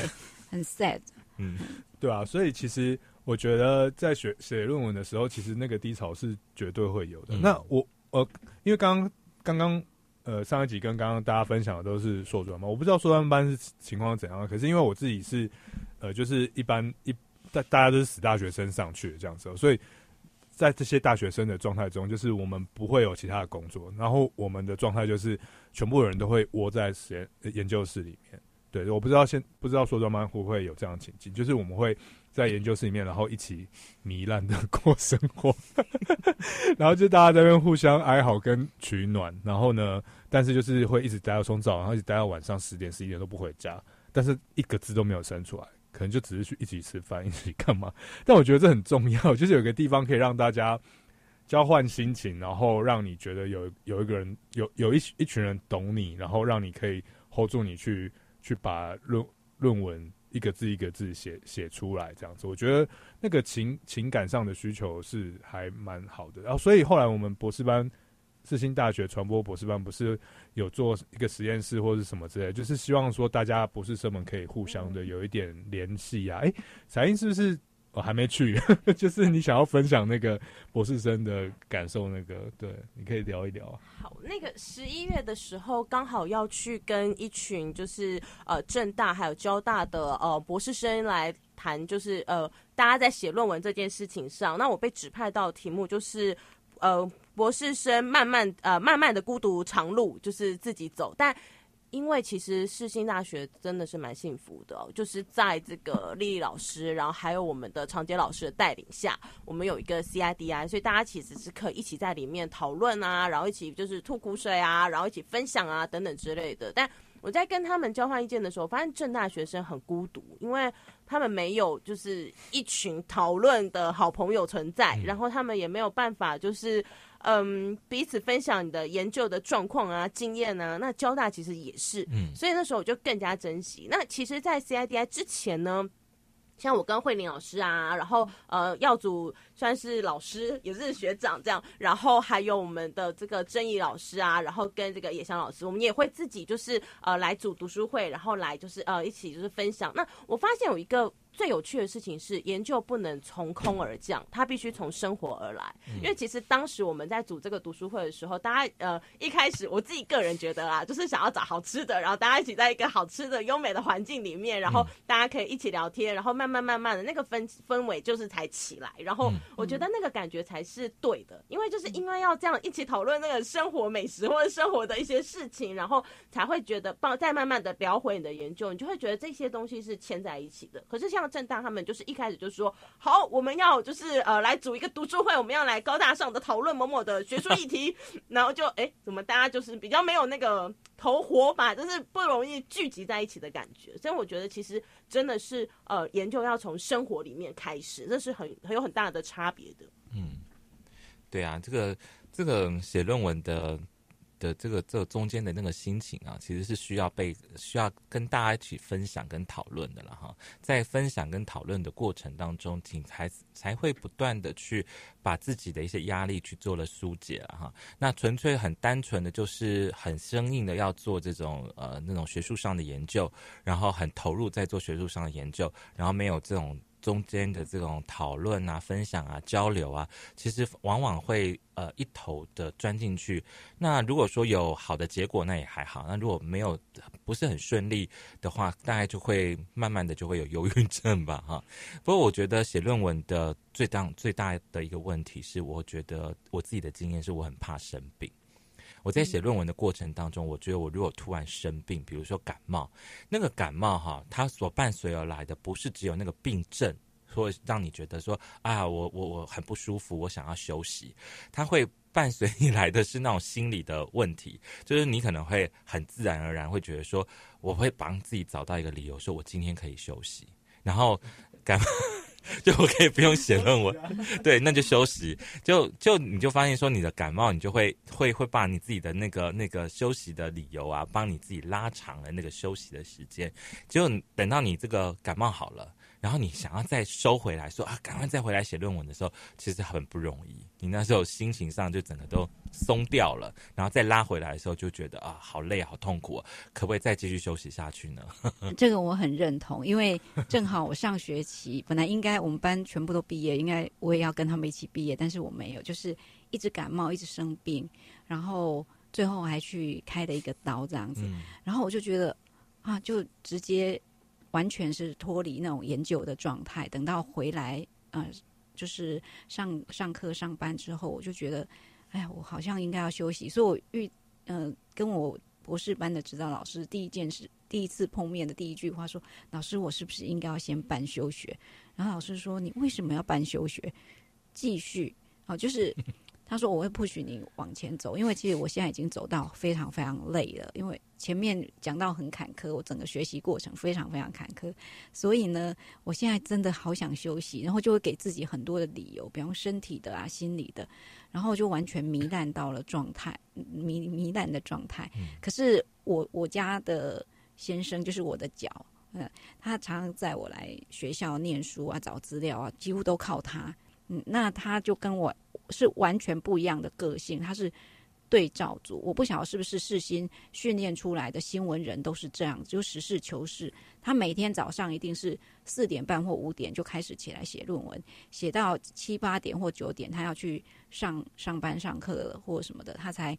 很 sad。嗯，对啊，所以其实。我觉得在写写论文的时候，其实那个低潮是绝对会有的。那我呃，因为刚刚刚刚呃上一集跟刚刚大家分享的都是硕专嘛，我不知道硕专班是情况怎样。可是因为我自己是呃，就是一般一大大家都是死大学生上去的这样子，所以在这些大学生的状态中，就是我们不会有其他的工作，然后我们的状态就是全部人都会窝在实验研究室里面。对，我不知道现不知道说专班会不会有这样的情境，就是我们会。在研究室里面，然后一起糜烂的 过生活，然后就大家在那边互相哀嚎跟取暖，然后呢，但是就是会一直待到从早上一直待到晚上十点十一点都不回家，但是一个字都没有生出来，可能就只是去一起吃饭，一起干嘛？但我觉得这很重要，就是有个地方可以让大家交换心情，然后让你觉得有有一个人有有一一群人懂你，然后让你可以 hold 住你去去把论论文。一个字一个字写写出来，这样子，我觉得那个情情感上的需求是还蛮好的。然后，所以后来我们博士班，四星大学传播博士班不是有做一个实验室或者什么之类，就是希望说大家博士生们可以互相的有一点联系啊。哎，彩英是不是？我还没去，就是你想要分享那个博士生的感受，那个对，你可以聊一聊。好，那个十一月的时候，刚好要去跟一群就是呃正大还有交大的呃博士生来谈，就是呃大家在写论文这件事情上，那我被指派到题目就是呃博士生慢慢呃慢慢的孤独长路，就是自己走，但。因为其实世新大学真的是蛮幸福的，就是在这个丽丽老师，然后还有我们的长杰老师的带领下，我们有一个 CIDI，所以大家其实是可以一起在里面讨论啊，然后一起就是吐苦水啊，然后一起分享啊等等之类的。但我在跟他们交换意见的时候，发现正大学生很孤独，因为他们没有就是一群讨论的好朋友存在，然后他们也没有办法就是。嗯，彼此分享你的研究的状况啊、经验啊，那交大其实也是，嗯，所以那时候我就更加珍惜。那其实，在 CIDI 之前呢，像我跟慧玲老师啊，然后呃，耀祖算是老师，也是学长这样，然后还有我们的这个正义老师啊，然后跟这个野香老师，我们也会自己就是呃来组读书会，然后来就是呃一起就是分享。那我发现有一个。最有趣的事情是，研究不能从空而降，它必须从生活而来。因为其实当时我们在组这个读书会的时候，大家呃一开始我自己个人觉得啦，就是想要找好吃的，然后大家一起在一个好吃的优美的环境里面，然后大家可以一起聊天，然后慢慢慢慢的那个氛氛围就是才起来。然后我觉得那个感觉才是对的，因为就是因为要这样一起讨论那个生活美食或者生活的一些事情，然后才会觉得帮再慢慢的聊回你的研究，你就会觉得这些东西是牵在一起的。可是像正大他们就是一开始就说好，我们要就是呃来组一个读书会，我们要来高大上的讨论某某的学术议题，然后就哎怎么大家就是比较没有那个投火把，就是不容易聚集在一起的感觉。所以我觉得其实真的是呃研究要从生活里面开始，这是很很有很大的差别的。嗯，对啊，这个这个写论文的。的这个这中间的那个心情啊，其实是需要被需要跟大家一起分享跟讨论的了哈。在分享跟讨论的过程当中，挺才才会不断的去把自己的一些压力去做了疏解了哈。那纯粹很单纯的就是很生硬的要做这种呃那种学术上的研究，然后很投入在做学术上的研究，然后没有这种。中间的这种讨论啊、分享啊、交流啊，其实往往会呃一头的钻进去。那如果说有好的结果，那也还好；那如果没有不是很顺利的话，大概就会慢慢的就会有忧郁症吧，哈。不过我觉得写论文的最大最大的一个问题是，我觉得我自己的经验是我很怕生病。我在写论文的过程当中，我觉得我如果突然生病，比如说感冒，那个感冒哈，它所伴随而来的不是只有那个病症，说让你觉得说啊，我我我很不舒服，我想要休息，它会伴随你来的是那种心理的问题，就是你可能会很自然而然会觉得说，我会帮自己找到一个理由，说我今天可以休息，然后感。就我可以不用写论文，对，那就休息。就就你就发现说你的感冒，你就会会会把你自己的那个那个休息的理由啊，帮你自己拉长了那个休息的时间。就等到你这个感冒好了。然后你想要再收回来，说啊，赶快再回来写论文的时候，其实很不容易。你那时候心情上就整个都松掉了，然后再拉回来的时候，就觉得啊，好累，好痛苦，可不可以再继续休息下去呢？这个我很认同，因为正好我上学期本来应该我们班全部都毕业，应该我也要跟他们一起毕业，但是我没有，就是一直感冒，一直生病，然后最后还去开了一个刀这样子，然后我就觉得啊，就直接。完全是脱离那种研究的状态。等到回来，呃，就是上上课、上班之后，我就觉得，哎呀，我好像应该要休息。所以，我遇，呃，跟我博士班的指导老师第一件事、第一次碰面的第一句话说：“老师，我是不是应该要先办休学？”然后老师说：“你为什么要办休学？继续？哦，就是。”他说：“我会不许你往前走，因为其实我现在已经走到非常非常累了。因为前面讲到很坎坷，我整个学习过程非常非常坎坷，所以呢，我现在真的好想休息，然后就会给自己很多的理由，比方身体的啊、心理的，然后就完全糜烂到了状态，糜糜烂的状态。可是我我家的先生就是我的脚，嗯，他常常在我来学校念书啊、找资料啊，几乎都靠他。嗯，那他就跟我。”是完全不一样的个性，他是对照组。我不晓得是不是世新训练出来的新闻人都是这样，就实事求是。他每天早上一定是四点半或五点就开始起来写论文，写到七八点或九点，他要去上上班上课了或什么的，他才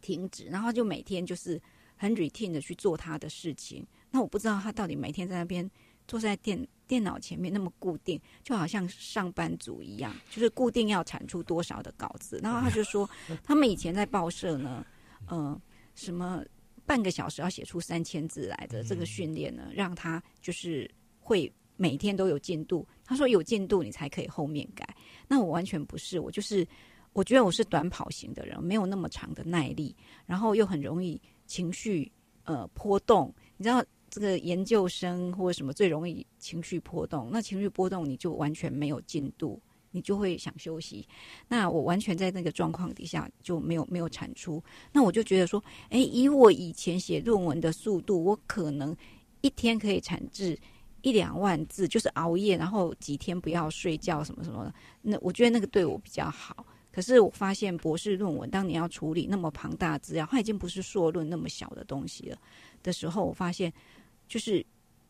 停止。然后就每天就是很 routine 的去做他的事情。那我不知道他到底每天在那边坐在电。电脑前面那么固定，就好像上班族一样，就是固定要产出多少的稿子。然后他就说，他们以前在报社呢，呃，什么半个小时要写出三千字来的这个训练呢，让他就是会每天都有进度。他说有进度你才可以后面改。那我完全不是，我就是我觉得我是短跑型的人，没有那么长的耐力，然后又很容易情绪呃波动，你知道。这个研究生或者什么最容易情绪波动，那情绪波动你就完全没有进度，你就会想休息。那我完全在那个状况底下就没有没有产出，那我就觉得说，哎，以我以前写论文的速度，我可能一天可以产制一两万字，就是熬夜，然后几天不要睡觉什么什么的。那我觉得那个对我比较好。可是我发现博士论文，当你要处理那么庞大资料，它已经不是硕论那么小的东西了的时候，我发现。就是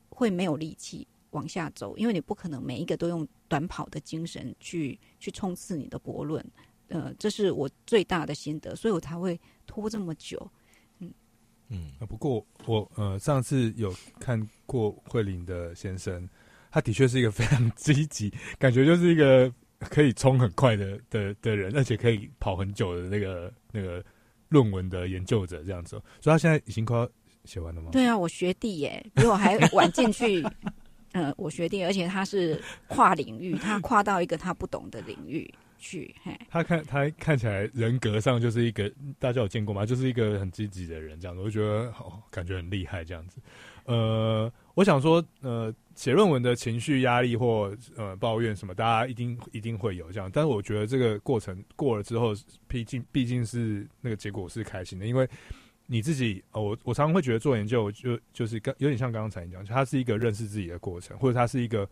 会没有力气，往下走，因为你不可能每一个都用短跑的精神去去冲刺你的博论。呃，这是我最大的心得，所以我才会拖这么久。嗯嗯，不过我呃上次有看过慧玲的先生，他的确是一个非常积极，感觉就是一个可以冲很快的的的人，而且可以跑很久的那个那个论文的研究者这样子。所以他现在已经快要写完了吗？对啊，我学弟耶，比我还晚进去。呃，我学弟，而且他是跨领域，他跨到一个他不懂的领域。去，嘿他看他看起来人格上就是一个大家有见过吗？就是一个很积极的人，这样子，我觉得好感觉很厉害，这样子。呃，我想说，呃，写论文的情绪压力或呃抱怨什么，大家一定一定会有这样。但是我觉得这个过程过了之后，毕竟毕竟是那个结果是开心的，因为你自己，我我常常会觉得做研究就就是跟有点像刚刚才讲，它是一个认识自己的过程，或者它是一个。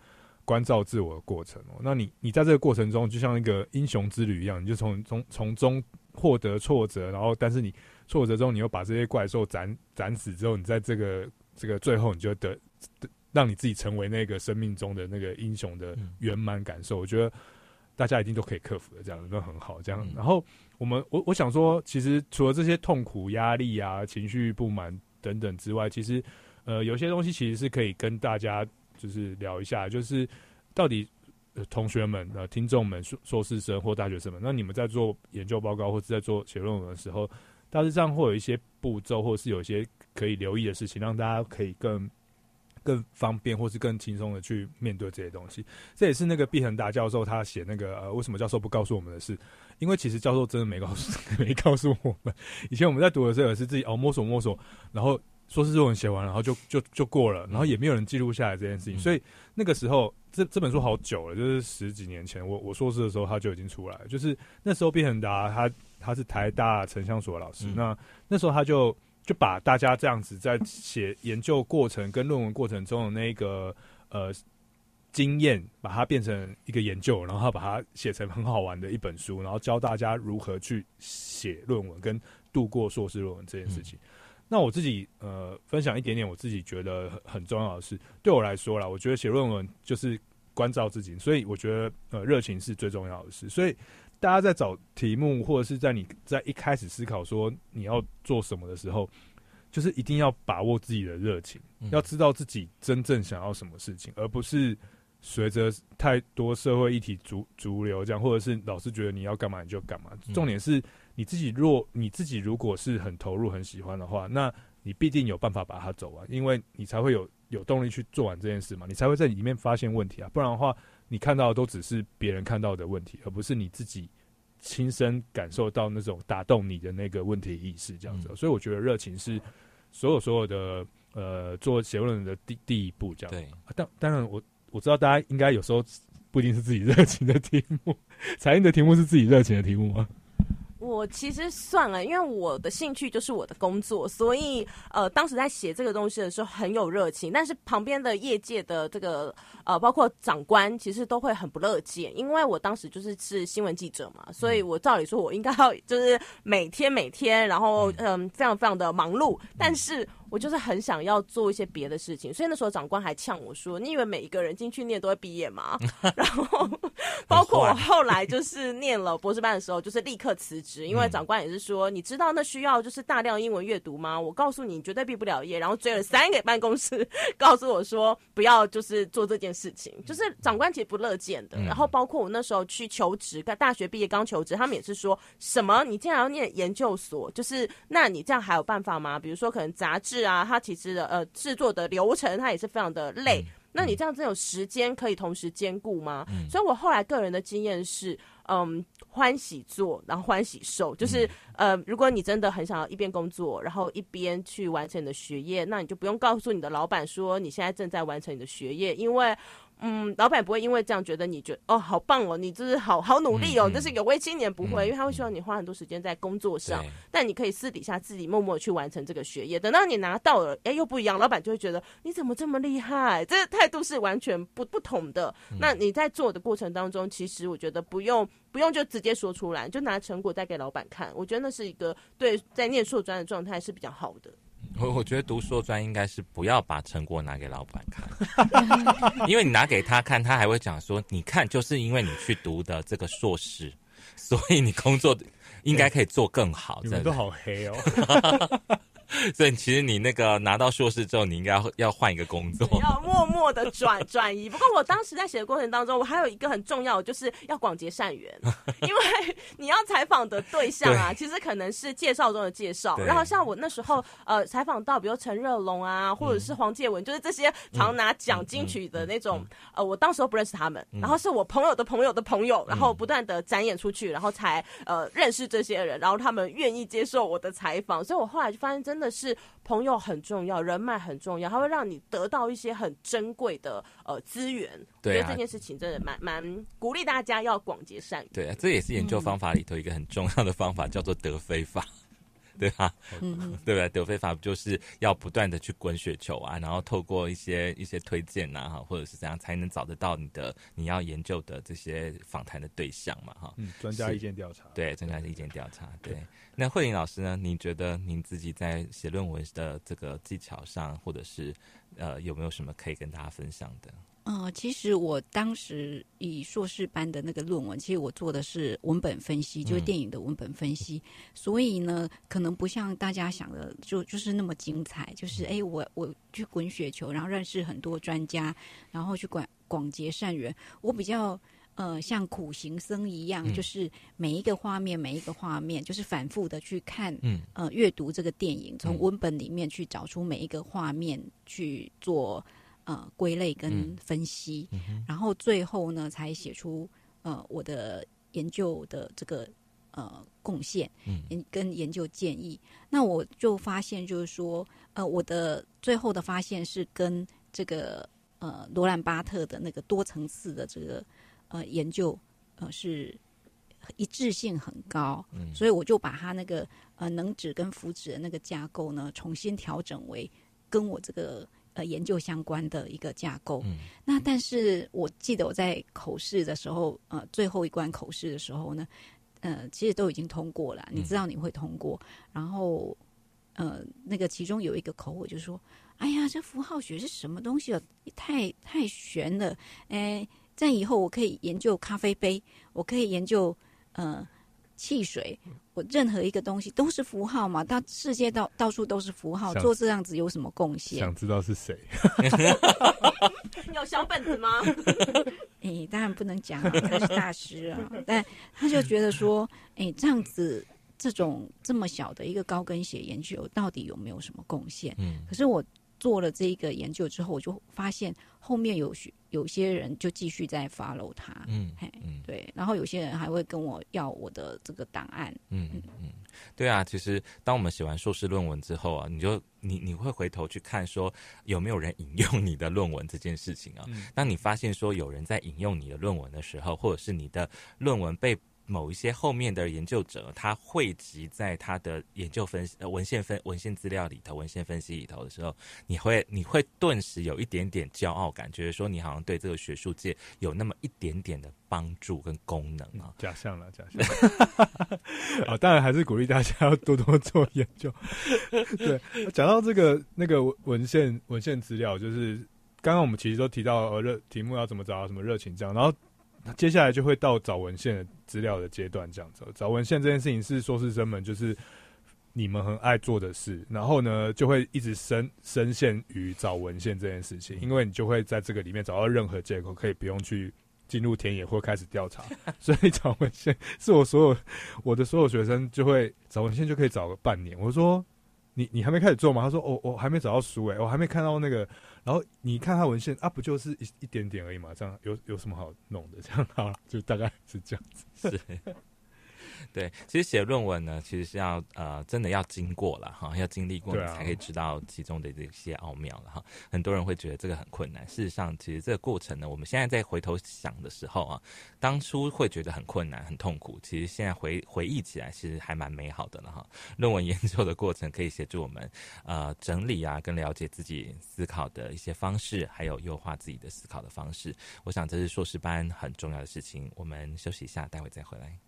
关照自我的过程哦，那你你在这个过程中，就像一个英雄之旅一样，你就从从从中获得挫折，然后但是你挫折中，你又把这些怪兽斩斩死之后，你在这个这个最后，你就得让你自己成为那个生命中的那个英雄的圆满感受。我觉得大家一定都可以克服的，这样都很好。这样，然后我们我我想说，其实除了这些痛苦、压力啊、情绪不满等等之外，其实呃，有些东西其实是可以跟大家。就是聊一下，就是到底同学们、呃听众们、硕硕士生或大学生们，那你们在做研究报告或者在做写论文的时候，大致上会有一些步骤，或是有一些可以留意的事情，让大家可以更更方便，或是更轻松的去面对这些东西。这也是那个毕恒达教授他写那个呃，为什么教授不告诉我们的事？因为其实教授真的没告诉没告诉我们。以前我们在读的时候也是自己哦摸索摸索，然后。硕士论文写完，然后就就就过了，然后也没有人记录下来这件事情。所以那个时候，这这本书好久了，就是十几年前，我我硕士的时候他就已经出来了。就是那时候毕恒达他他是台大城乡所老师，那那时候他就就把大家这样子在写研究过程跟论文过程中的那个呃经验，把它变成一个研究，然后把它写成很好玩的一本书，然后教大家如何去写论文跟度过硕士论文这件事情。那我自己呃分享一点点我自己觉得很重要的事，对我来说啦，我觉得写论文就是关照自己，所以我觉得呃热情是最重要的事。所以大家在找题目或者是在你在一开始思考说你要做什么的时候，就是一定要把握自己的热情，要知道自己真正想要什么事情，而不是随着太多社会议题逐逐流这样，或者是老师觉得你要干嘛你就干嘛。重点是。你自己若你自己如果是很投入、很喜欢的话，那你必定有办法把它走完，因为你才会有有动力去做完这件事嘛，你才会在里面发现问题啊。不然的话，你看到的都只是别人看到的问题，而不是你自己亲身感受到那种打动你的那个问题意识这样子。所以我觉得热情是所有所有的呃做写论文的第第一步这样。对，当当然我我知道大家应该有时候不一定是自己热情的题目，彩印的题目是自己热情的题目吗？我其实算了，因为我的兴趣就是我的工作，所以呃，当时在写这个东西的时候很有热情。但是旁边的业界的这个呃，包括长官，其实都会很不乐见，因为我当时就是是新闻记者嘛，所以我照理说我应该要 就是每天每天，然后嗯，非常非常的忙碌，但是。我就是很想要做一些别的事情，所以那时候长官还呛我说：“你以为每一个人进去念都会毕业吗？” 然后，包括我后来就是念了博士班的时候，就是立刻辞职，因为长官也是说：“你知道那需要就是大量英文阅读吗？”我告诉你，你绝对毕不了业。然后追了三个办公室，告诉我说：“不要就是做这件事情。”就是长官其实不乐见的。然后包括我那时候去求职，刚大学毕业刚求职，他们也是说什么：“你竟然要念研究所？就是那你这样还有办法吗？比如说可能杂志。”是啊，它其实的呃制作的流程，它也是非常的累。那你这样子有时间可以同时兼顾吗？所以我后来个人的经验是，嗯，欢喜做，然后欢喜受，就是呃，如果你真的很想要一边工作，然后一边去完成你的学业，那你就不用告诉你的老板说你现在正在完成你的学业，因为。嗯，老板不会因为这样觉得你觉得哦好棒哦，你就是好好努力哦，这是有为青年不会，因为他会希望你花很多时间在工作上，但你可以私底下自己默默去完成这个学业。等到你拿到了，哎，又不一样，老板就会觉得你怎么这么厉害？这态度是完全不不同的。那你在做的过程当中，其实我觉得不用不用就直接说出来，就拿成果再给老板看。我觉得那是一个对在念硕专的状态是比较好的。我我觉得读硕专应该是不要把成果拿给老板看，因为你拿给他看，他还会讲说，你看，就是因为你去读的这个硕士，所以你工作应该可以做更好。你们都好黑哦。所以其实你那个拿到硕士之后，你应该要要换一个工作，要默默的转 转移。不过我当时在写的过程当中，我还有一个很重要，就是要广结善缘，因为你要采访的对象啊，其实可能是介绍中的介绍。然后像我那时候呃采访到，比如陈热龙啊，或者是黄介文，就是这些常拿奖金曲的那种，呃，我当时候不认识他们，然后是我朋友的朋友的朋友，然后不断的展演出去，然后才呃认识这些人，然后他们愿意接受我的采访，所以我后来就发现真。真的是朋友很重要，人脉很重要，它会让你得到一些很珍贵的呃资源。我觉得这件事情真的蛮蛮鼓励大家要广结善缘。对啊，这也是研究方法里头一个很重要的方法，叫做德非法。对吧？嗯，对不对？德菲法不就是要不断的去滚雪球啊，然后透过一些一些推荐呐，哈，或者是怎样才能找得到你的你要研究的这些访谈的对象嘛，哈。嗯，专家意见调查。对，专家意见调查。对。那慧玲老师呢？你觉得您自己在写论文的这个技巧上，或者是呃，有没有什么可以跟大家分享的？嗯，其实我当时以硕士班的那个论文，其实我做的是文本分析，就是电影的文本分析。所以呢，可能不像大家想的，就就是那么精彩。就是哎，我我去滚雪球，然后认识很多专家，然后去广广结善缘。我比较呃像苦行僧一样，就是每一个画面，每一个画面，就是反复的去看，嗯呃阅读这个电影，从文本里面去找出每一个画面去做。呃，归类跟分析，然后最后呢，才写出呃我的研究的这个呃贡献，嗯跟研究建议。那我就发现，就是说，呃，我的最后的发现是跟这个呃罗兰巴特的那个多层次的这个呃研究呃是一致性很高，所以我就把他那个呃能指跟符指的那个架构呢，重新调整为跟我这个。呃，研究相关的一个架构。嗯，那但是我记得我在口试的时候，呃，最后一关口试的时候呢，呃，其实都已经通过了。你知道你会通过，然后呃，那个其中有一个口，我就说：“哎呀，这符号学是什么东西啊？太太玄了！哎，在以后我可以研究咖啡杯，我可以研究呃。”汽水，我任何一个东西都是符号嘛？到世界到到处都是符号，做这样子有什么贡献？想知道是谁？有小本子吗？哎，当然不能讲，啊他是大师啊。但他就觉得说，哎，这样子这种这么小的一个高跟鞋研究，到底有没有什么贡献？嗯，可是我。做了这个研究之后，我就发现后面有许有些人就继续在 follow 他，嗯，嘿，对，然后有些人还会跟我要我的这个档案，嗯嗯嗯，对啊，其实当我们写完硕士论文之后啊，你就你你会回头去看说有没有人引用你的论文这件事情啊，当你发现说有人在引用你的论文的时候，或者是你的论文被某一些后面的研究者，他汇集在他的研究分析呃文献分文献资料里头、文献分析里头的时候，你会你会顿时有一点点骄傲感，觉得说你好像对这个学术界有那么一点点的帮助跟功能啊。假象了，假象。啊，当然还是鼓励大家要多多做研究。对，讲到这个那个文献文献资料，就是刚刚我们其实都提到呃热题目要怎么找什么热情这样，然后。接下来就会到找文献的资料的阶段，这样子。找文献这件事情是硕士生们就是你们很爱做的事，然后呢就会一直深深陷于找文献这件事情，因为你就会在这个里面找到任何借口，可以不用去进入田野或开始调查。所以找文献是我所有我的所有学生就会找文献就可以找个半年。我说。你你还没开始做吗？他说：“我我还没找到书诶，我还没看到那个。然后你看他文献啊，不就是一一点点而已嘛？这样有有什么好弄的？这样好了，就大概是这样子。是。对，其实写论文呢，其实是要呃，真的要经过了哈，要经历过，你才可以知道其中的这些奥妙了哈。很多人会觉得这个很困难，事实上，其实这个过程呢，我们现在在回头想的时候啊，当初会觉得很困难、很痛苦，其实现在回回忆起来，其实还蛮美好的了哈。论文研究的过程可以协助我们呃整理啊，跟了解自己思考的一些方式，还有优化自己的思考的方式。我想这是硕士班很重要的事情。我们休息一下，待会再回来。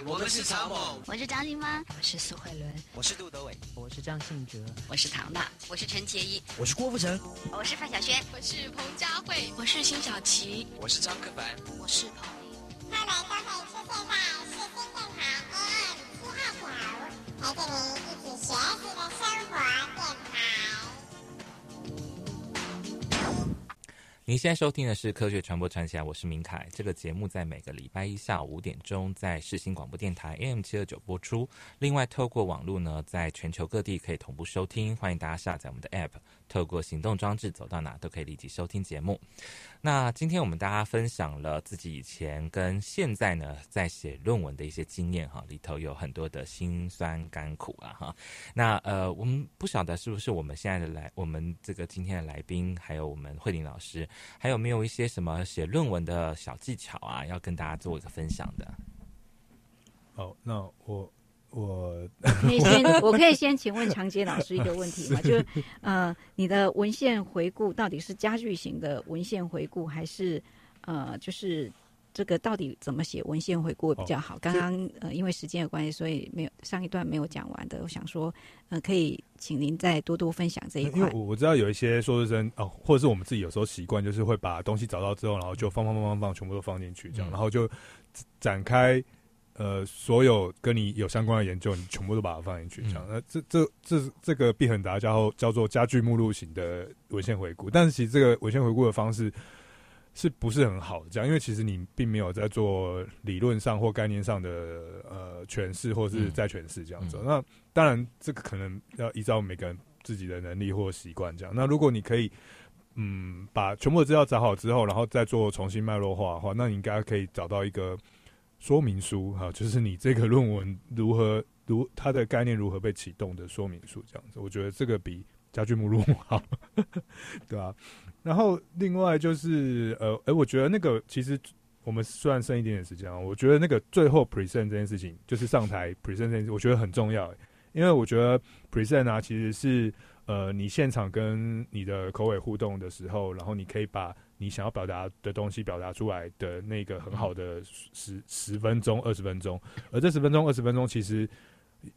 嗨，我们是曹某，我是张金芳，我是苏慧伦，我是杜德伟，我是张信哲，我是唐娜，我是陈洁仪，我是郭富城，我是范晓萱，我是彭佳慧，我是辛晓琪，我是张克凡，我是彭丽。他们都可以出现在世新电台 AM 七二九，陪着你一起学习的生您现在收听的是《科学传播传起来》，我是明凯。这个节目在每个礼拜一下午五点钟在世新广播电台 AM 七二九播出。另外，透过网络呢，在全球各地可以同步收听。欢迎大家下载我们的 App，透过行动装置走到哪都可以立即收听节目。那今天我们大家分享了自己以前跟现在呢在写论文的一些经验哈，里头有很多的辛酸甘苦啊哈。那呃，我们不晓得是不是我们现在的来，我们这个今天的来宾，还有我们慧玲老师，还有没有一些什么写论文的小技巧啊，要跟大家做一个分享的？好，那我。我可以先，我可以先请问长杰老师一个问题吗？就是呃，你的文献回顾到底是家具型的文献回顾，还是呃，就是这个到底怎么写文献回顾比较好？刚刚呃，因为时间的关系，所以没有上一段没有讲完的。我想说，呃，可以请您再多多分享这一块。因为我知道有一些硕士生哦，或者是我们自己有时候习惯，就是会把东西找到之后，然后就放放放放放，全部都放进去，这样，然后就展开。呃，所有跟你有相关的研究，你全部都把它放进去，这样。那这这这这个毕恒达叫叫做家具目录型的文献回顾，但是其实这个文献回顾的方式是不是很好？这样，因为其实你并没有在做理论上或概念上的呃诠释，或是再诠释这样子。那当然，这个可能要依照每个人自己的能力或习惯这样。那如果你可以，嗯，把全部的资料找好之后，然后再做重新脉络化的话，那你应该可以找到一个。说明书哈，就是你这个论文如何 如它的概念如何被启动的说明书这样子，我觉得这个比家具目录好，对吧？然后另外就是呃，哎，我觉得那个其实我们虽然剩一点点时间啊，我觉得那个最后 present 这件事情，就是上台 present 这件事，我觉得很重要，因为我觉得 present 啊，其实是呃，你现场跟你的口尾互动的时候，然后你可以把。你想要表达的东西表达出来的那个很好的十十分钟二十分钟，而这十分钟二十分钟其实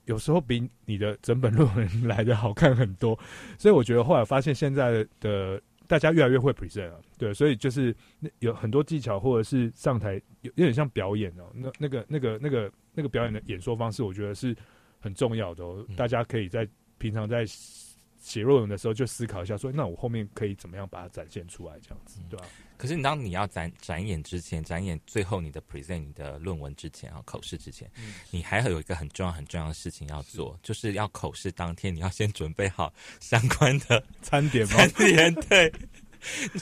有时候比你的整本论文 来的好看很多，所以我觉得后来发现现在的大家越来越会 present 了，对，所以就是有很多技巧或者是上台有有点像表演哦，那那个那个那个那个表演的演说方式，我觉得是很重要的哦，大家可以在平常在。写论文的时候就思考一下，说那我后面可以怎么样把它展现出来，这样子，对吧？可是你当你要展展演之前，展演最后你的 present 你的论文之前啊，口试之前，你还有一个很重要很重要的事情要做，就是要口试当天你要先准备好相关的餐点吗？餐点对，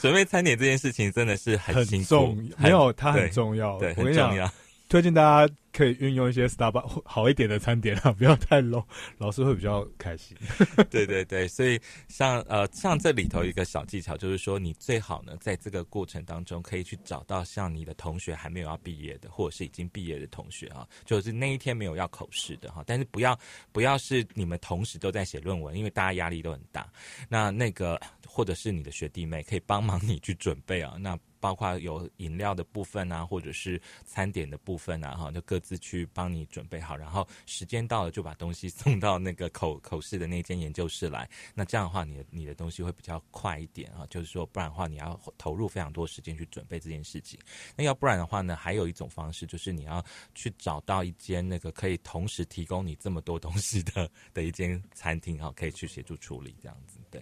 准备餐点这件事情真的是很很重，没有它很重要，对，很重要。推荐大家可以运用一些 Starbucks 好一点的餐点啊，不要太 low，老师会比较开心。对对对，所以像呃像这里头一个小技巧，就是说你最好呢在这个过程当中可以去找到像你的同学还没有要毕业的，或者是已经毕业的同学啊，就是那一天没有要口试的哈，但是不要不要是你们同时都在写论文，因为大家压力都很大。那那个或者是你的学弟妹可以帮忙你去准备啊，那。包括有饮料的部分啊，或者是餐点的部分啊，哈，就各自去帮你准备好，然后时间到了就把东西送到那个口 口试的那间研究室来。那这样的话，你的你的东西会比较快一点啊。就是说，不然的话，你要投入非常多时间去准备这件事情。那要不然的话呢，还有一种方式，就是你要去找到一间那个可以同时提供你这么多东西的的一间餐厅哈，可以去协助处理这样子，对。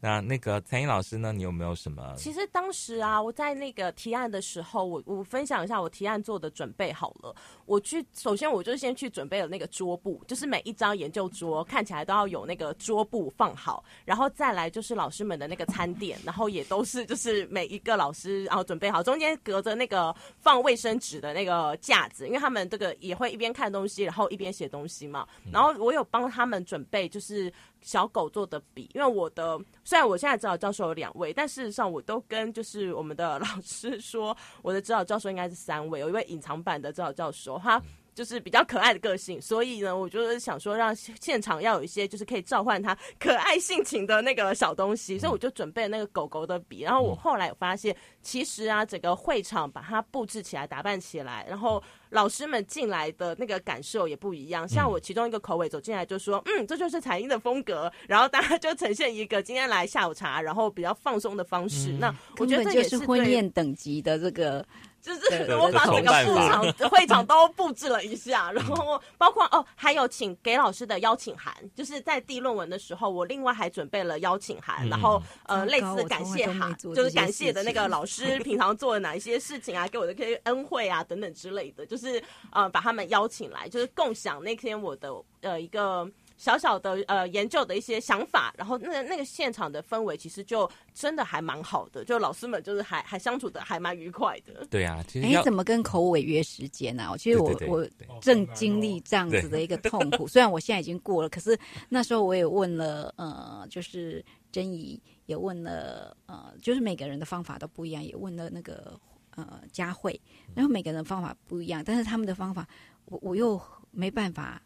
那那个蔡英老师呢？你有没有什么？其实当时啊，我在那个提案的时候，我我分享一下我提案做的准备好了。我去，首先我就先去准备了那个桌布，就是每一张研究桌看起来都要有那个桌布放好，然后再来就是老师们的那个餐点，然后也都是就是每一个老师然后准备好，中间隔着那个放卫生纸的那个架子，因为他们这个也会一边看东西，然后一边写东西嘛。然后我有帮他们准备就是。小狗做的笔，因为我的虽然我现在指导教授有两位，但事实上我都跟就是我们的老师说，我的指导教授应该是三位，有一位隐藏版的指导教授，他就是比较可爱的个性，所以呢，我就是想说让现场要有一些就是可以召唤他可爱性情的那个小东西，所以我就准备那个狗狗的笔。然后我后来有发现，其实啊，整个会场把它布置起来、打扮起来，然后老师们进来的那个感受也不一样。像我其中一个口尾走进来就说：“嗯，这就是彩英的风格。”然后大家就呈现一个今天来下午茶，然后比较放松的方式。那我觉得这也是婚宴等级的这个。就是我把整个布场会场都布置了一下，然后包括哦，还有请给老师的邀请函，就是在递论文的时候，我另外还准备了邀请函，然后呃类似感谢函，就是感谢的那个老师 平常做了哪一些事情啊，给我的这些恩惠啊等等之类的，就是呃把他们邀请来，就是共享那天我的呃一个。小小的呃研究的一些想法，然后那那个现场的氛围其实就真的还蛮好的，就老师们就是还还相处的还蛮愉快的。对啊，哎，怎么跟口尾约时间呢？其实我我正经历这样子的一个痛苦，虽然我现在已经过了，可是那时候我也问了呃，就是珍怡也问了呃，就是每个人的方法都不一样，也问了那个呃佳慧，然后每个人方法不一样，但是他们的方法我我又没办法。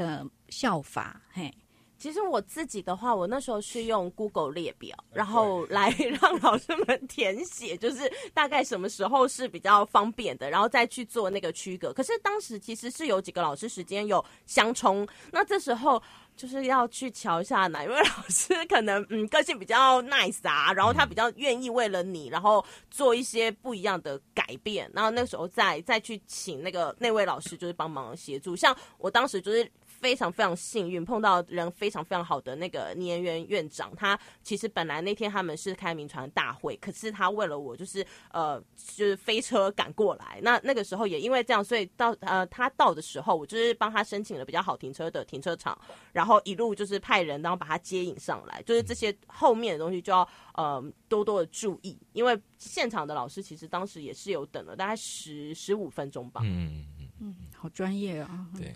呃，效法嘿，其实我自己的话，我那时候是用 Google 列表，然后来让老师们填写，就是大概什么时候是比较方便的，然后再去做那个区隔。可是当时其实是有几个老师时间有相冲，那这时候就是要去瞧一下哪一位老师可能嗯个性比较 nice 啊，然后他比较愿意为了你，然后做一些不一样的改变，然后那时候再再去请那个那位老师就是帮忙协助。像我当时就是。非常非常幸运碰到人非常非常好的那个年园院长，他其实本来那天他们是开民传大会，可是他为了我就是呃就是飞车赶过来，那那个时候也因为这样，所以到呃他到的时候，我就是帮他申请了比较好停车的停车场，然后一路就是派人然后把他接引上来，就是这些后面的东西就要呃多多的注意，因为现场的老师其实当时也是有等了大概十十五分钟吧，嗯嗯。嗯，好专业啊，对。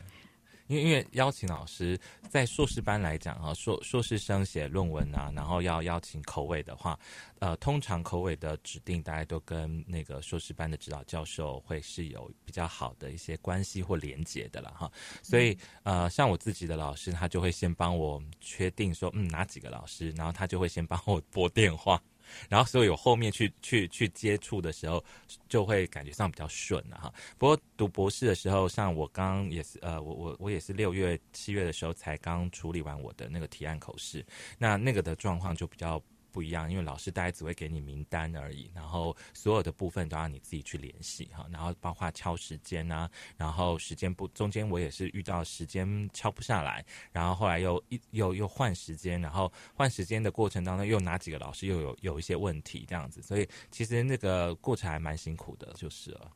因为因为邀请老师在硕士班来讲啊，硕硕士生写论文啊，然后要邀请口尾的话，呃，通常口尾的指定大家都跟那个硕士班的指导教授会是有比较好的一些关系或连结的了哈。所以呃，像我自己的老师，他就会先帮我确定说，嗯，哪几个老师，然后他就会先帮我拨电话。然后，所以有后面去去去接触的时候，就会感觉上比较顺了哈。不过读博士的时候，像我刚也是呃，我我我也是六月七月的时候才刚处理完我的那个提案口试，那那个的状况就比较。不一样，因为老师大概只会给你名单而已，然后所有的部分都要你自己去联系哈，然后包括敲时间啊，然后时间不中间我也是遇到时间敲不下来，然后后来又一又又换时间，然后换时间的过程当中又哪几个老师又有有一些问题这样子，所以其实那个过程还蛮辛苦的，就是了。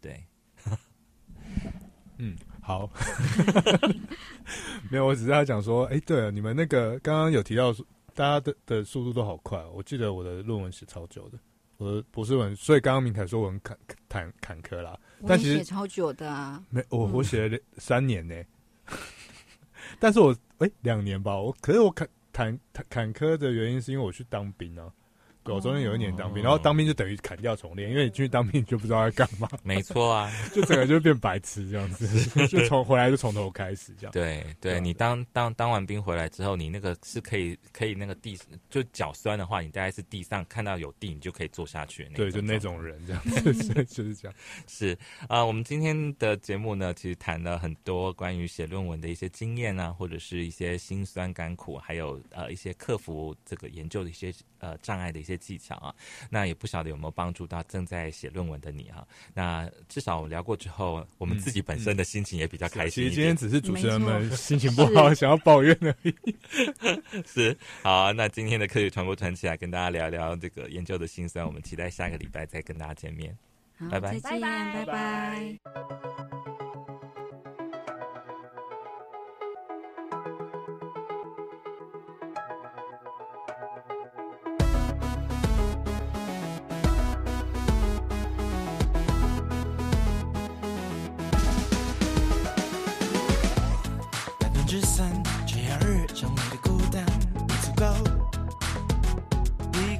对，嗯，好，没有，我只是要讲说，哎，对了，你们那个刚刚有提到说。大家的的速度都好快，我记得我的论文写超久的，我的博士文，所以刚刚明凯说我很坎坎坎坷啦，但其实写超久的啊，没我我写了三年呢，但是我哎两年吧，我可是我坎坎坎坷的原因是因为我去当兵啊。我中间有一年当兵，然后当兵就等于砍掉重练，因为你进去当兵就不知道在干嘛。没错啊，就整个就变白痴这样子，就从回来就从头开始这样。对对，你当当当完兵回来之后，你那个是可以可以那个地就脚酸的话，你大概是地上看到有地，你就可以坐下去。对，就那种人这样子，就是这样。是啊，我们今天的节目呢，其实谈了很多关于写论文的一些经验啊，或者是一些辛酸甘苦，还有呃一些克服这个研究的一些呃障碍的一些。技巧啊，那也不晓得有没有帮助到正在写论文的你哈。那至少聊过之后，我们自己本身的心情也比较开心。其实今天只是主持人们心情不好，想要抱怨而已。是好，那今天的科学传播传起来，跟大家聊聊这个研究的心酸。我们期待下个礼拜再跟大家见面。拜拜，再见，拜拜。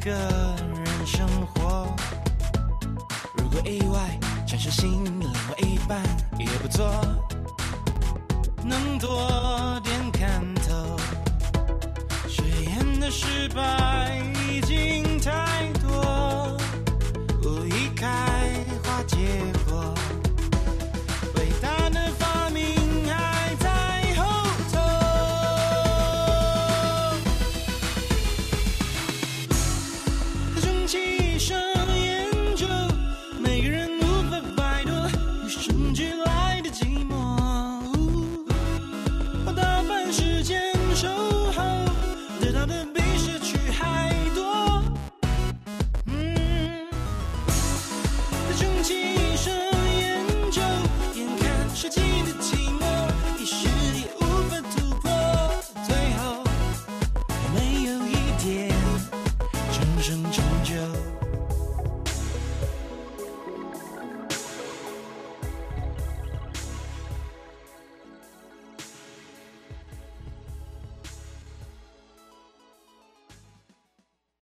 个人生活，如果意外产生新的另外一半也不错，能多点看透，誓言的失败已经太。